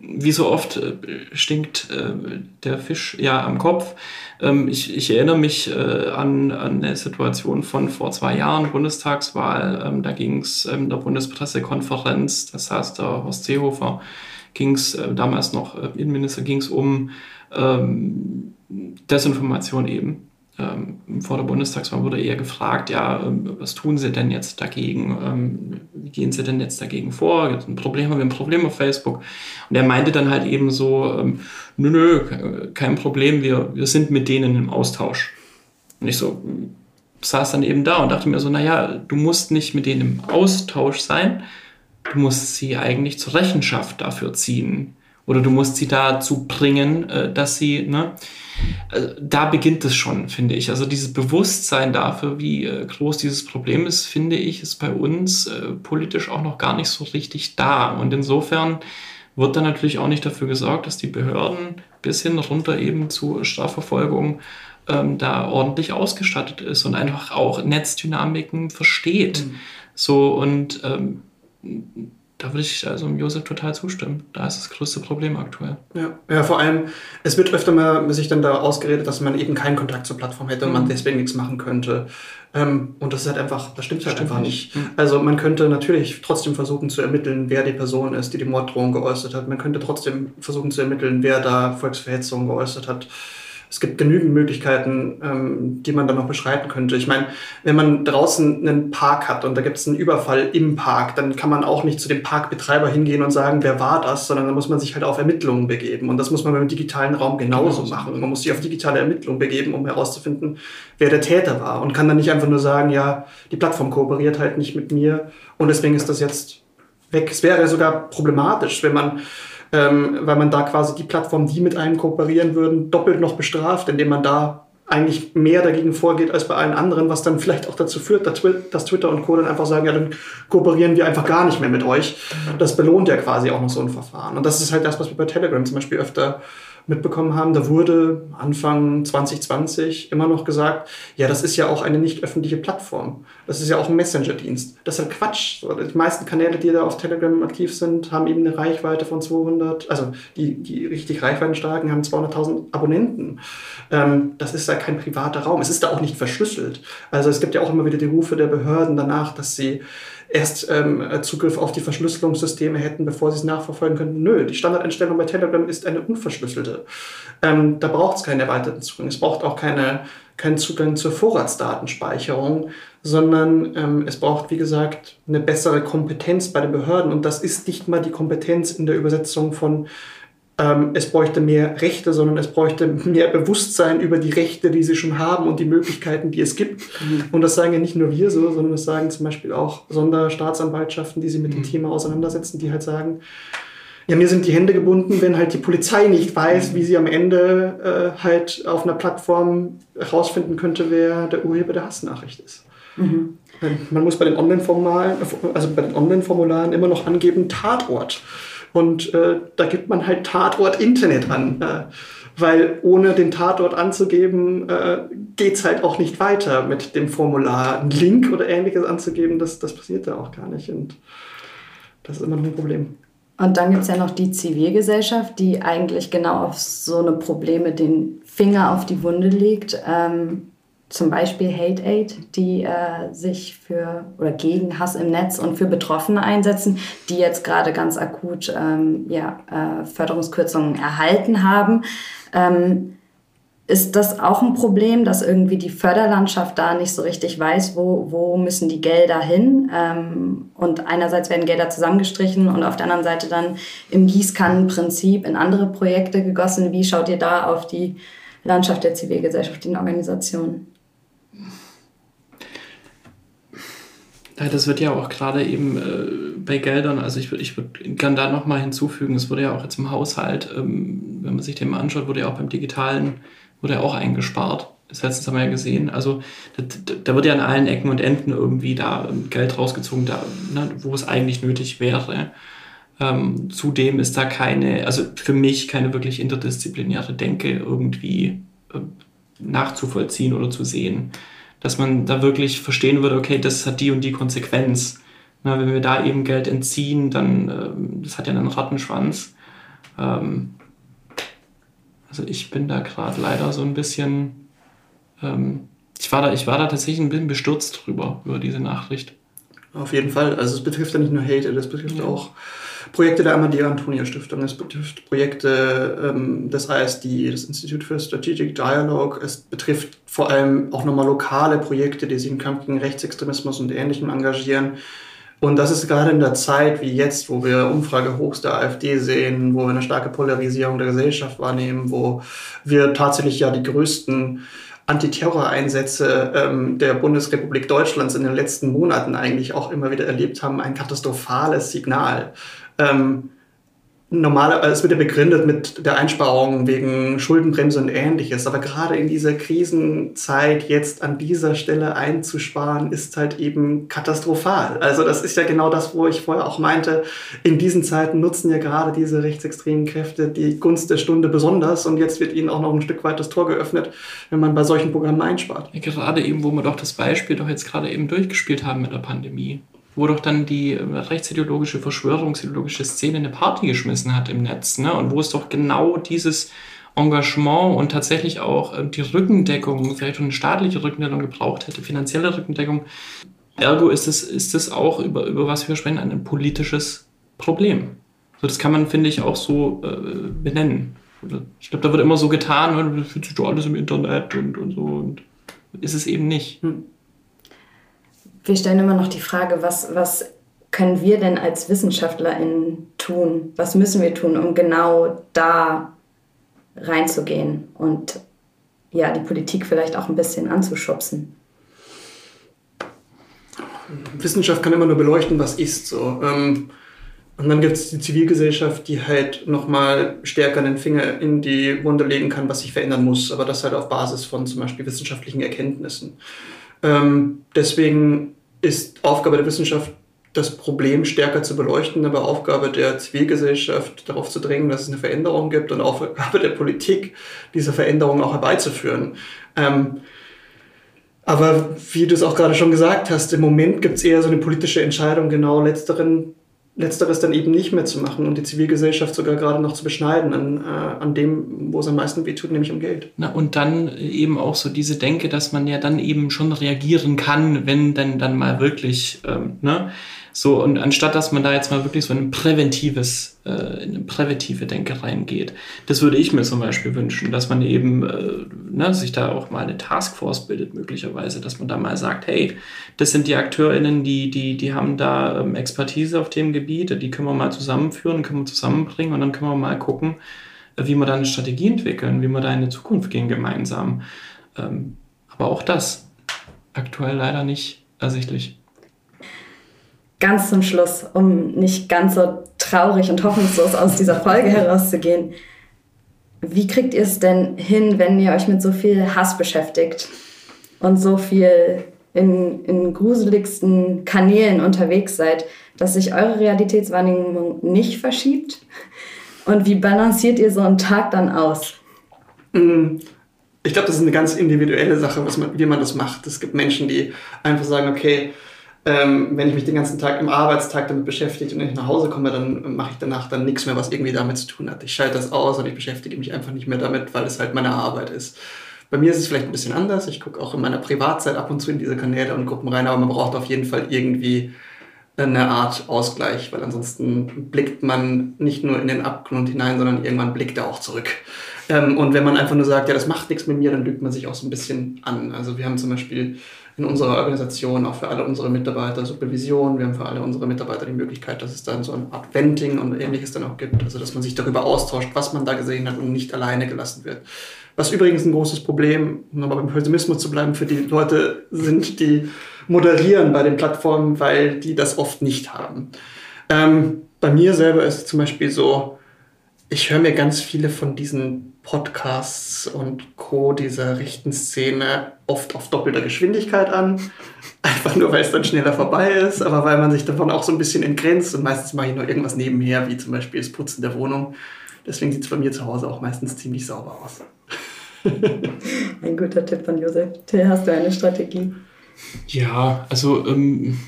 wie so oft, äh, stinkt äh, der Fisch ja am Kopf. Ähm, ich, ich, erinnere mich äh, an, an eine Situation von vor zwei Jahren, Bundestagswahl. Ähm, da ging es in ähm, der Bundespressekonferenz, das heißt der Horst Seehofer, ging es damals noch Innenminister, ging es um Desinformation eben ähm, vor der Bundestagswahl wurde eher gefragt, ja, ähm, was tun Sie denn jetzt dagegen? Ähm, wie gehen Sie denn jetzt dagegen vor? Gibt ein Problem, haben wir ein Problem auf Facebook? Und er meinte dann halt eben so, ähm, nö, nö, kein Problem, wir, wir sind mit denen im Austausch. Und ich so saß dann eben da und dachte mir so, naja, du musst nicht mit denen im Austausch sein, du musst sie eigentlich zur Rechenschaft dafür ziehen. Oder du musst sie dazu bringen, äh, dass sie, ne, da beginnt es schon, finde ich. Also dieses Bewusstsein dafür, wie äh, groß dieses Problem ist, finde ich, ist bei uns äh, politisch auch noch gar nicht so richtig da. Und insofern wird dann natürlich auch nicht dafür gesorgt, dass die Behörden bis hin runter eben zu Strafverfolgung ähm, da ordentlich ausgestattet ist und einfach auch Netzdynamiken versteht. Mhm. So und ähm, da würde ich also Josef total zustimmen. Da ist das größte Problem aktuell.
Ja, ja vor allem, es wird öfter mal sich dann da ausgeredet, dass man eben keinen Kontakt zur Plattform hätte und mhm. man deswegen nichts machen könnte. Ähm, und das ist halt einfach, das stimmt halt stimmt einfach nicht. nicht. Mhm. Also man könnte natürlich trotzdem versuchen zu ermitteln, wer die Person ist, die die Morddrohung geäußert hat. Man könnte trotzdem versuchen zu ermitteln, wer da Volksverhetzung geäußert hat es gibt genügend Möglichkeiten, ähm, die man dann noch beschreiten könnte. Ich meine, wenn man draußen einen Park hat und da gibt es einen Überfall im Park, dann kann man auch nicht zu dem Parkbetreiber hingehen und sagen, wer war das, sondern dann muss man sich halt auf Ermittlungen begeben. Und das muss man beim digitalen Raum genauso genau. machen. Man muss sich auf digitale Ermittlungen begeben, um herauszufinden, wer der Täter war. Und kann dann nicht einfach nur sagen, ja, die Plattform kooperiert halt nicht mit mir und deswegen ist das jetzt weg. Es wäre sogar problematisch, wenn man ähm, weil man da quasi die Plattformen, die mit einem kooperieren würden, doppelt noch bestraft, indem man da eigentlich mehr dagegen vorgeht als bei allen anderen, was dann vielleicht auch dazu führt, dass Twitter und Co. dann einfach sagen, ja, dann kooperieren wir einfach gar nicht mehr mit euch. Das belohnt ja quasi auch noch so ein Verfahren. Und das ist halt das, was wir bei Telegram zum Beispiel öfter mitbekommen haben, da wurde Anfang 2020 immer noch gesagt, ja, das ist ja auch eine nicht öffentliche Plattform. Das ist ja auch ein Messenger-Dienst. Das ist halt Quatsch. Die meisten Kanäle, die da auf Telegram aktiv sind, haben eben eine Reichweite von 200, also die, die richtig reichweitenstarken haben 200.000 Abonnenten. Ähm, das ist ja kein privater Raum. Es ist da auch nicht verschlüsselt. Also es gibt ja auch immer wieder die Rufe der Behörden danach, dass sie erst ähm, Zugriff auf die Verschlüsselungssysteme hätten, bevor sie es nachverfolgen könnten. Nö, die Standardeinstellung bei Telegram ist eine unverschlüsselte. Ähm, da braucht es keinen erweiterten Zugang. Es braucht auch keine, keinen Zugang zur Vorratsdatenspeicherung, sondern ähm, es braucht, wie gesagt, eine bessere Kompetenz bei den Behörden. Und das ist nicht mal die Kompetenz in der Übersetzung von ähm, es bräuchte mehr Rechte, sondern es bräuchte mehr Bewusstsein über die Rechte, die sie schon haben und die Möglichkeiten, die es gibt. Mhm. Und das sagen ja nicht nur wir so, sondern das sagen zum Beispiel auch Sonderstaatsanwaltschaften, die sich mit mhm. dem Thema auseinandersetzen, die halt sagen, ja, mir sind die Hände gebunden, wenn halt die Polizei nicht weiß, mhm. wie sie am Ende äh, halt auf einer Plattform herausfinden könnte, wer der Urheber der Hassnachricht ist. Mhm. Man muss bei den Online-Formularen, also bei den Online-Formularen immer noch angeben Tatort. Und äh, da gibt man halt Tatort Internet an. Äh, weil ohne den Tatort anzugeben, äh, geht es halt auch nicht weiter mit dem Formular. Einen Link oder ähnliches anzugeben, das, das passiert da auch gar nicht. Und das ist immer noch ein Problem.
Und dann gibt es ja noch die Zivilgesellschaft, die eigentlich genau auf so eine Probleme den Finger auf die Wunde legt. Ähm, zum Beispiel Hate Aid, die äh, sich für oder gegen Hass im Netz und für Betroffene einsetzen, die jetzt gerade ganz akut ähm, ja, äh, Förderungskürzungen erhalten haben. Ähm, ist das auch ein Problem, dass irgendwie die Förderlandschaft da nicht so richtig weiß, wo, wo müssen die Gelder hin? Ähm, und einerseits werden Gelder zusammengestrichen und auf der anderen Seite dann im Gießkannenprinzip in andere Projekte gegossen. Wie schaut ihr da auf die Landschaft der Zivilgesellschaft in Organisationen?
Ja, das wird ja auch gerade eben äh, bei Geldern, also ich würde ich würd gerne da nochmal hinzufügen, es wurde ja auch jetzt im Haushalt, ähm, wenn man sich den mal anschaut, wurde ja auch beim Digitalen, wurde ja auch eingespart. Das letzte haben wir ja gesehen. Also da, da, wird ja an allen Ecken und Enden irgendwie da ähm, Geld rausgezogen, da, ne, wo es eigentlich nötig wäre. Ähm, zudem ist da keine, also für mich keine wirklich interdisziplinäre Denke irgendwie äh, nachzuvollziehen oder zu sehen. Dass man da wirklich verstehen würde, okay, das hat die und die Konsequenz. Na, wenn wir da eben Geld entziehen, dann, äh, das hat ja einen Rattenschwanz. Ähm, also ich bin da gerade leider so ein bisschen, ähm, ich, war da, ich war da tatsächlich ein bisschen bestürzt drüber, über diese Nachricht.
Auf jeden Fall. Also es betrifft ja nicht nur Hate, das betrifft ja. auch Projekte der Amadea Antonia Stiftung, es betrifft Projekte ähm, des ISD, das Institute for Strategic Dialogue, es betrifft vor allem auch nochmal lokale Projekte, die sich im Kampf gegen Rechtsextremismus und Ähnlichem engagieren. Und das ist gerade in der Zeit wie jetzt, wo wir Umfrage hochs der AfD sehen, wo wir eine starke Polarisierung der Gesellschaft wahrnehmen, wo wir tatsächlich ja die größten Antiterroreinsätze ähm, der Bundesrepublik Deutschlands in den letzten Monaten eigentlich auch immer wieder erlebt haben, ein katastrophales Signal. Ähm, normalerweise es wird ja begründet mit der Einsparung wegen Schuldenbremse und ähnliches, aber gerade in dieser Krisenzeit jetzt an dieser Stelle einzusparen, ist halt eben katastrophal. Also das ist ja genau das, wo ich vorher auch meinte, in diesen Zeiten nutzen ja gerade diese rechtsextremen Kräfte die Gunst der Stunde besonders und jetzt wird ihnen auch noch ein Stück weit das Tor geöffnet, wenn man bei solchen Programmen einspart.
Ja, gerade eben, wo wir doch das Beispiel doch jetzt gerade eben durchgespielt haben mit der Pandemie wo doch dann die äh, rechtsideologische, verschwörungsideologische Szene eine Party geschmissen hat im Netz. Ne? Und wo es doch genau dieses Engagement und tatsächlich auch äh, die Rückendeckung, vielleicht eine staatliche Rückendeckung gebraucht hätte, finanzielle Rückendeckung. Ergo ist es, ist es auch, über, über was wir sprechen, ein politisches Problem. So, das kann man, finde ich, auch so äh, benennen. Ich glaube, da wird immer so getan, ne, das findet sich doch alles im Internet und, und so. Und ist es eben nicht. Hm
wir stellen immer noch die Frage, was, was können wir denn als WissenschaftlerInnen tun? Was müssen wir tun, um genau da reinzugehen und ja, die Politik vielleicht auch ein bisschen anzuschubsen?
Wissenschaft kann immer nur beleuchten, was ist so. Ähm, und dann gibt es die Zivilgesellschaft, die halt nochmal stärker den Finger in die Wunde legen kann, was sich verändern muss. Aber das halt auf Basis von zum Beispiel wissenschaftlichen Erkenntnissen. Ähm, deswegen ist Aufgabe der Wissenschaft, das Problem stärker zu beleuchten, aber Aufgabe der Zivilgesellschaft darauf zu drängen, dass es eine Veränderung gibt und Aufgabe der Politik, diese Veränderung auch herbeizuführen. Ähm, aber wie du es auch gerade schon gesagt hast, im Moment gibt es eher so eine politische Entscheidung, genau letzteren Letzteres dann eben nicht mehr zu machen und die Zivilgesellschaft sogar gerade noch zu beschneiden an, äh, an dem, wo es am meisten wehtut, nämlich um Geld.
Na, und dann eben auch so diese Denke, dass man ja dann eben schon reagieren kann, wenn dann, dann mal wirklich, ähm, ne? So, und anstatt dass man da jetzt mal wirklich so ein präventives, äh, in eine präventive Denke reingeht, das würde ich mir zum Beispiel wünschen, dass man eben äh, ne, sich da auch mal eine Taskforce bildet, möglicherweise, dass man da mal sagt, hey, das sind die AkteurInnen, die, die, die haben da ähm, Expertise auf dem Gebiet, die können wir mal zusammenführen, können wir zusammenbringen und dann können wir mal gucken, äh, wie wir da eine Strategie entwickeln, wie wir da in die Zukunft gehen gemeinsam. Ähm, aber auch das aktuell leider nicht ersichtlich
ganz zum Schluss, um nicht ganz so traurig und hoffnungslos aus dieser Folge herauszugehen. Wie kriegt ihr es denn hin, wenn ihr euch mit so viel Hass beschäftigt und so viel in, in gruseligsten Kanälen unterwegs seid, dass sich eure Realitätswahrnehmung nicht verschiebt? Und wie balanciert ihr so einen Tag dann aus?
Mm, ich glaube, das ist eine ganz individuelle Sache, man, wie man das macht. Es gibt Menschen, die einfach sagen, okay, ähm, wenn ich mich den ganzen Tag im Arbeitstag damit beschäftige und ich nach Hause komme, dann mache ich danach dann nichts mehr, was irgendwie damit zu tun hat. Ich schalte das aus und ich beschäftige mich einfach nicht mehr damit, weil es halt meine Arbeit ist. Bei mir ist es vielleicht ein bisschen anders. Ich gucke auch in meiner Privatzeit ab und zu in diese Kanäle und Gruppen rein, aber man braucht auf jeden Fall irgendwie eine Art Ausgleich, weil ansonsten blickt man nicht nur in den Abgrund hinein, sondern irgendwann blickt er auch zurück. Ähm, und wenn man einfach nur sagt, ja, das macht nichts mit mir, dann lügt man sich auch so ein bisschen an. Also wir haben zum Beispiel in unserer Organisation auch für alle unsere Mitarbeiter Supervision. Wir haben für alle unsere Mitarbeiter die Möglichkeit, dass es dann so eine Art Venting und ähnliches dann auch gibt. Also dass man sich darüber austauscht, was man da gesehen hat und nicht alleine gelassen wird. Was übrigens ein großes Problem, um aber beim Pessimismus zu bleiben, für die Leute sind, die moderieren bei den Plattformen, weil die das oft nicht haben. Ähm, bei mir selber ist es zum Beispiel so, ich höre mir ganz viele von diesen Podcasts und Co. dieser rechten Szene oft auf doppelter Geschwindigkeit an. Einfach nur, weil es dann schneller vorbei ist, aber weil man sich davon auch so ein bisschen entgrenzt und meistens mache ich noch irgendwas nebenher, wie zum Beispiel das Putzen der Wohnung. Deswegen sieht es bei mir zu Hause auch meistens ziemlich sauber aus.
Ein guter Tipp von Josef. Till, hast du eine Strategie?
Ja, also ähm,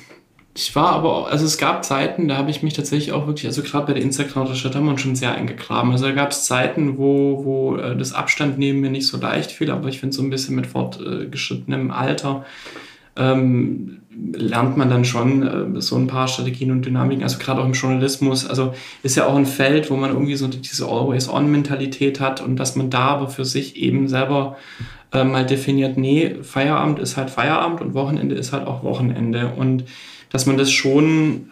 ich war aber, auch, also es gab Zeiten, da habe ich mich tatsächlich auch wirklich, also gerade bei der Instagram-Recherche haben wir uns schon sehr eingegraben. Also da gab es Zeiten, wo, wo äh, das Abstand neben mir nicht so leicht fiel, aber ich finde so ein bisschen mit fortgeschrittenem Alter ähm, lernt man dann schon äh, so ein paar Strategien und Dynamiken, also gerade auch im Journalismus. Also ist ja auch ein Feld, wo man irgendwie so diese Always-On-Mentalität hat und dass man da aber für sich eben selber äh, mal definiert, nee, Feierabend ist halt Feierabend und Wochenende ist halt auch Wochenende. Und dass man das schon,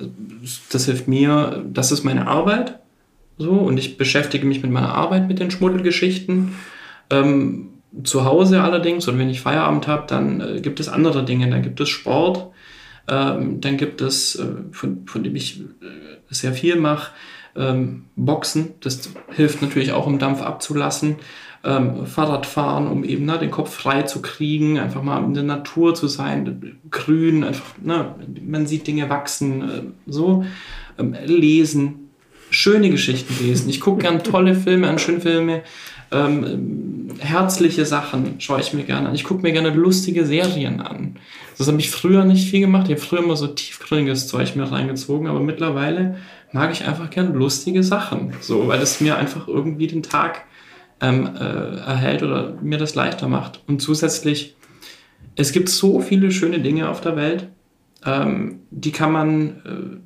das hilft mir, das ist meine Arbeit. So, und ich beschäftige mich mit meiner Arbeit mit den Schmuddelgeschichten. Ähm, zu Hause allerdings, oder wenn ich Feierabend habe, dann äh, gibt es andere Dinge. Dann gibt es Sport, ähm, dann gibt es, äh, von, von dem ich äh, sehr viel mache, ähm, Boxen. Das hilft natürlich auch, um Dampf abzulassen. Ähm, Fahrradfahren, um eben ne, den Kopf frei zu kriegen, einfach mal in der Natur zu sein, grün, einfach, ne, man sieht Dinge wachsen, äh, so. Ähm, lesen, schöne Geschichten lesen. Ich gucke gern tolle Filme an, schöne Filme. Ähm, herzliche Sachen schaue ich mir gerne an. Ich gucke mir gerne lustige Serien an. Das habe ich früher nicht viel gemacht. Ich habe früher immer so tiefgründiges Zeug mir reingezogen, aber mittlerweile mag ich einfach gerne lustige Sachen. So, weil es mir einfach irgendwie den Tag ähm, äh, erhält oder mir das leichter macht. Und zusätzlich, es gibt so viele schöne Dinge auf der Welt. Ähm, die kann man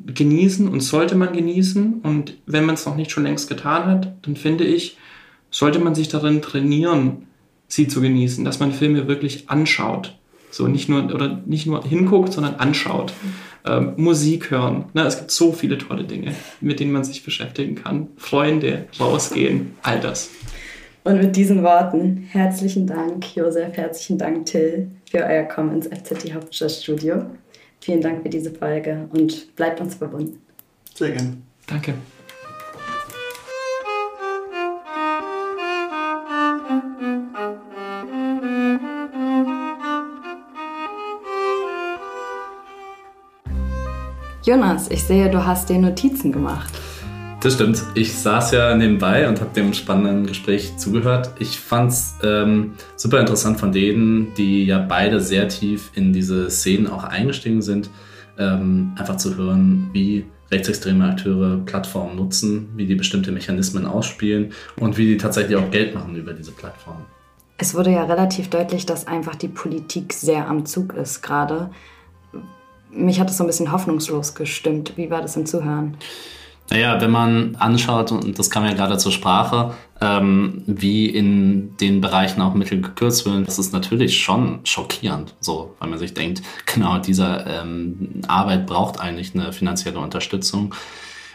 äh, genießen und sollte man genießen. Und wenn man es noch nicht schon längst getan hat, dann finde ich, sollte man sich darin trainieren, sie zu genießen, dass man Filme wirklich anschaut. So nicht nur oder nicht nur hinguckt, sondern anschaut. Ähm, Musik hören. Na, es gibt so viele tolle Dinge, mit denen man sich beschäftigen kann. Freunde, rausgehen, all das.
Und mit diesen Worten herzlichen Dank, Josef, herzlichen Dank, Till, für euer Kommen ins FZT Hauptstadtstudio. Vielen Dank für diese Folge und bleibt uns verbunden.
Sehr gerne.
Danke.
Jonas, ich sehe, du hast dir Notizen gemacht.
Das stimmt. Ich saß ja nebenbei und habe dem spannenden Gespräch zugehört. Ich fand es ähm, super interessant von denen, die ja beide sehr tief in diese Szenen auch eingestiegen sind, ähm, einfach zu hören, wie rechtsextreme Akteure Plattformen nutzen, wie die bestimmte Mechanismen ausspielen und wie die tatsächlich auch Geld machen über diese Plattformen.
Es wurde ja relativ deutlich, dass einfach die Politik sehr am Zug ist gerade mich hat es so ein bisschen hoffnungslos gestimmt. Wie war das im Zuhören?
Naja, wenn man anschaut, und das kam ja gerade zur Sprache, ähm, wie in den Bereichen auch Mittel gekürzt werden, das ist natürlich schon schockierend, so, weil man sich denkt, genau, diese ähm, Arbeit braucht eigentlich eine finanzielle Unterstützung.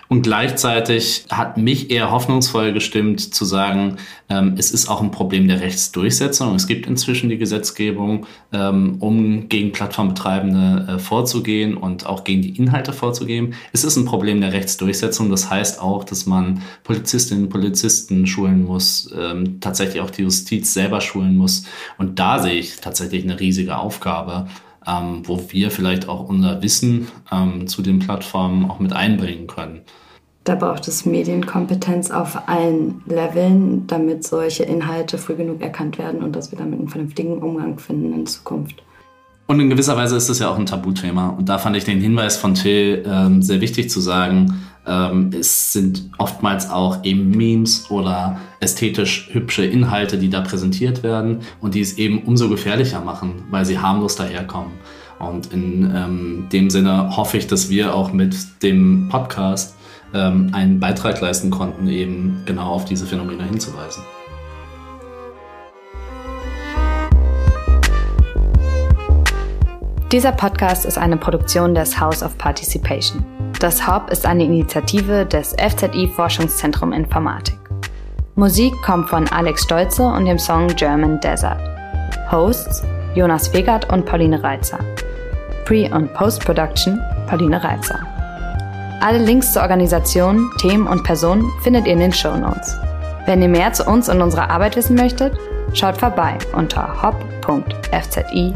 Und gleichzeitig hat mich eher hoffnungsvoll gestimmt zu sagen, ähm, es ist auch ein Problem der Rechtsdurchsetzung. Es gibt inzwischen die Gesetzgebung, ähm, um gegen Plattformbetreibende äh, vorzugehen und auch gegen die Inhalte vorzugehen. Es ist ein Problem der Rechtsdurchsetzung. Das heißt auch, dass man Polizistinnen und Polizisten schulen muss, ähm, tatsächlich auch die Justiz selber schulen muss. Und da sehe ich tatsächlich eine riesige Aufgabe ähm, wo wir vielleicht auch unser Wissen ähm, zu den Plattformen auch mit einbringen können.
Da braucht es Medienkompetenz auf allen Leveln, damit solche Inhalte früh genug erkannt werden und dass wir damit einen vernünftigen Umgang finden in Zukunft.
Und in gewisser Weise ist es ja auch ein Tabuthema. Und da fand ich den Hinweis von Till ähm, sehr wichtig zu sagen, ähm, es sind oftmals auch eben Memes oder ästhetisch hübsche Inhalte, die da präsentiert werden und die es eben umso gefährlicher machen, weil sie harmlos daherkommen. Und in ähm, dem Sinne hoffe ich, dass wir auch mit dem Podcast ähm, einen Beitrag leisten konnten, eben genau auf diese Phänomene hinzuweisen.
Dieser Podcast ist eine Produktion des House of Participation. Das Hub ist eine Initiative des FZI Forschungszentrum Informatik. Musik kommt von Alex Stolze und dem Song German Desert. Hosts Jonas Wegert und Pauline Reitzer. Pre- und Post-Production Pauline Reitzer. Alle Links zur Organisation, Themen und Personen findet ihr in den Show Notes. Wenn ihr mehr zu uns und unserer Arbeit wissen möchtet, schaut vorbei unter hop.fzi.de.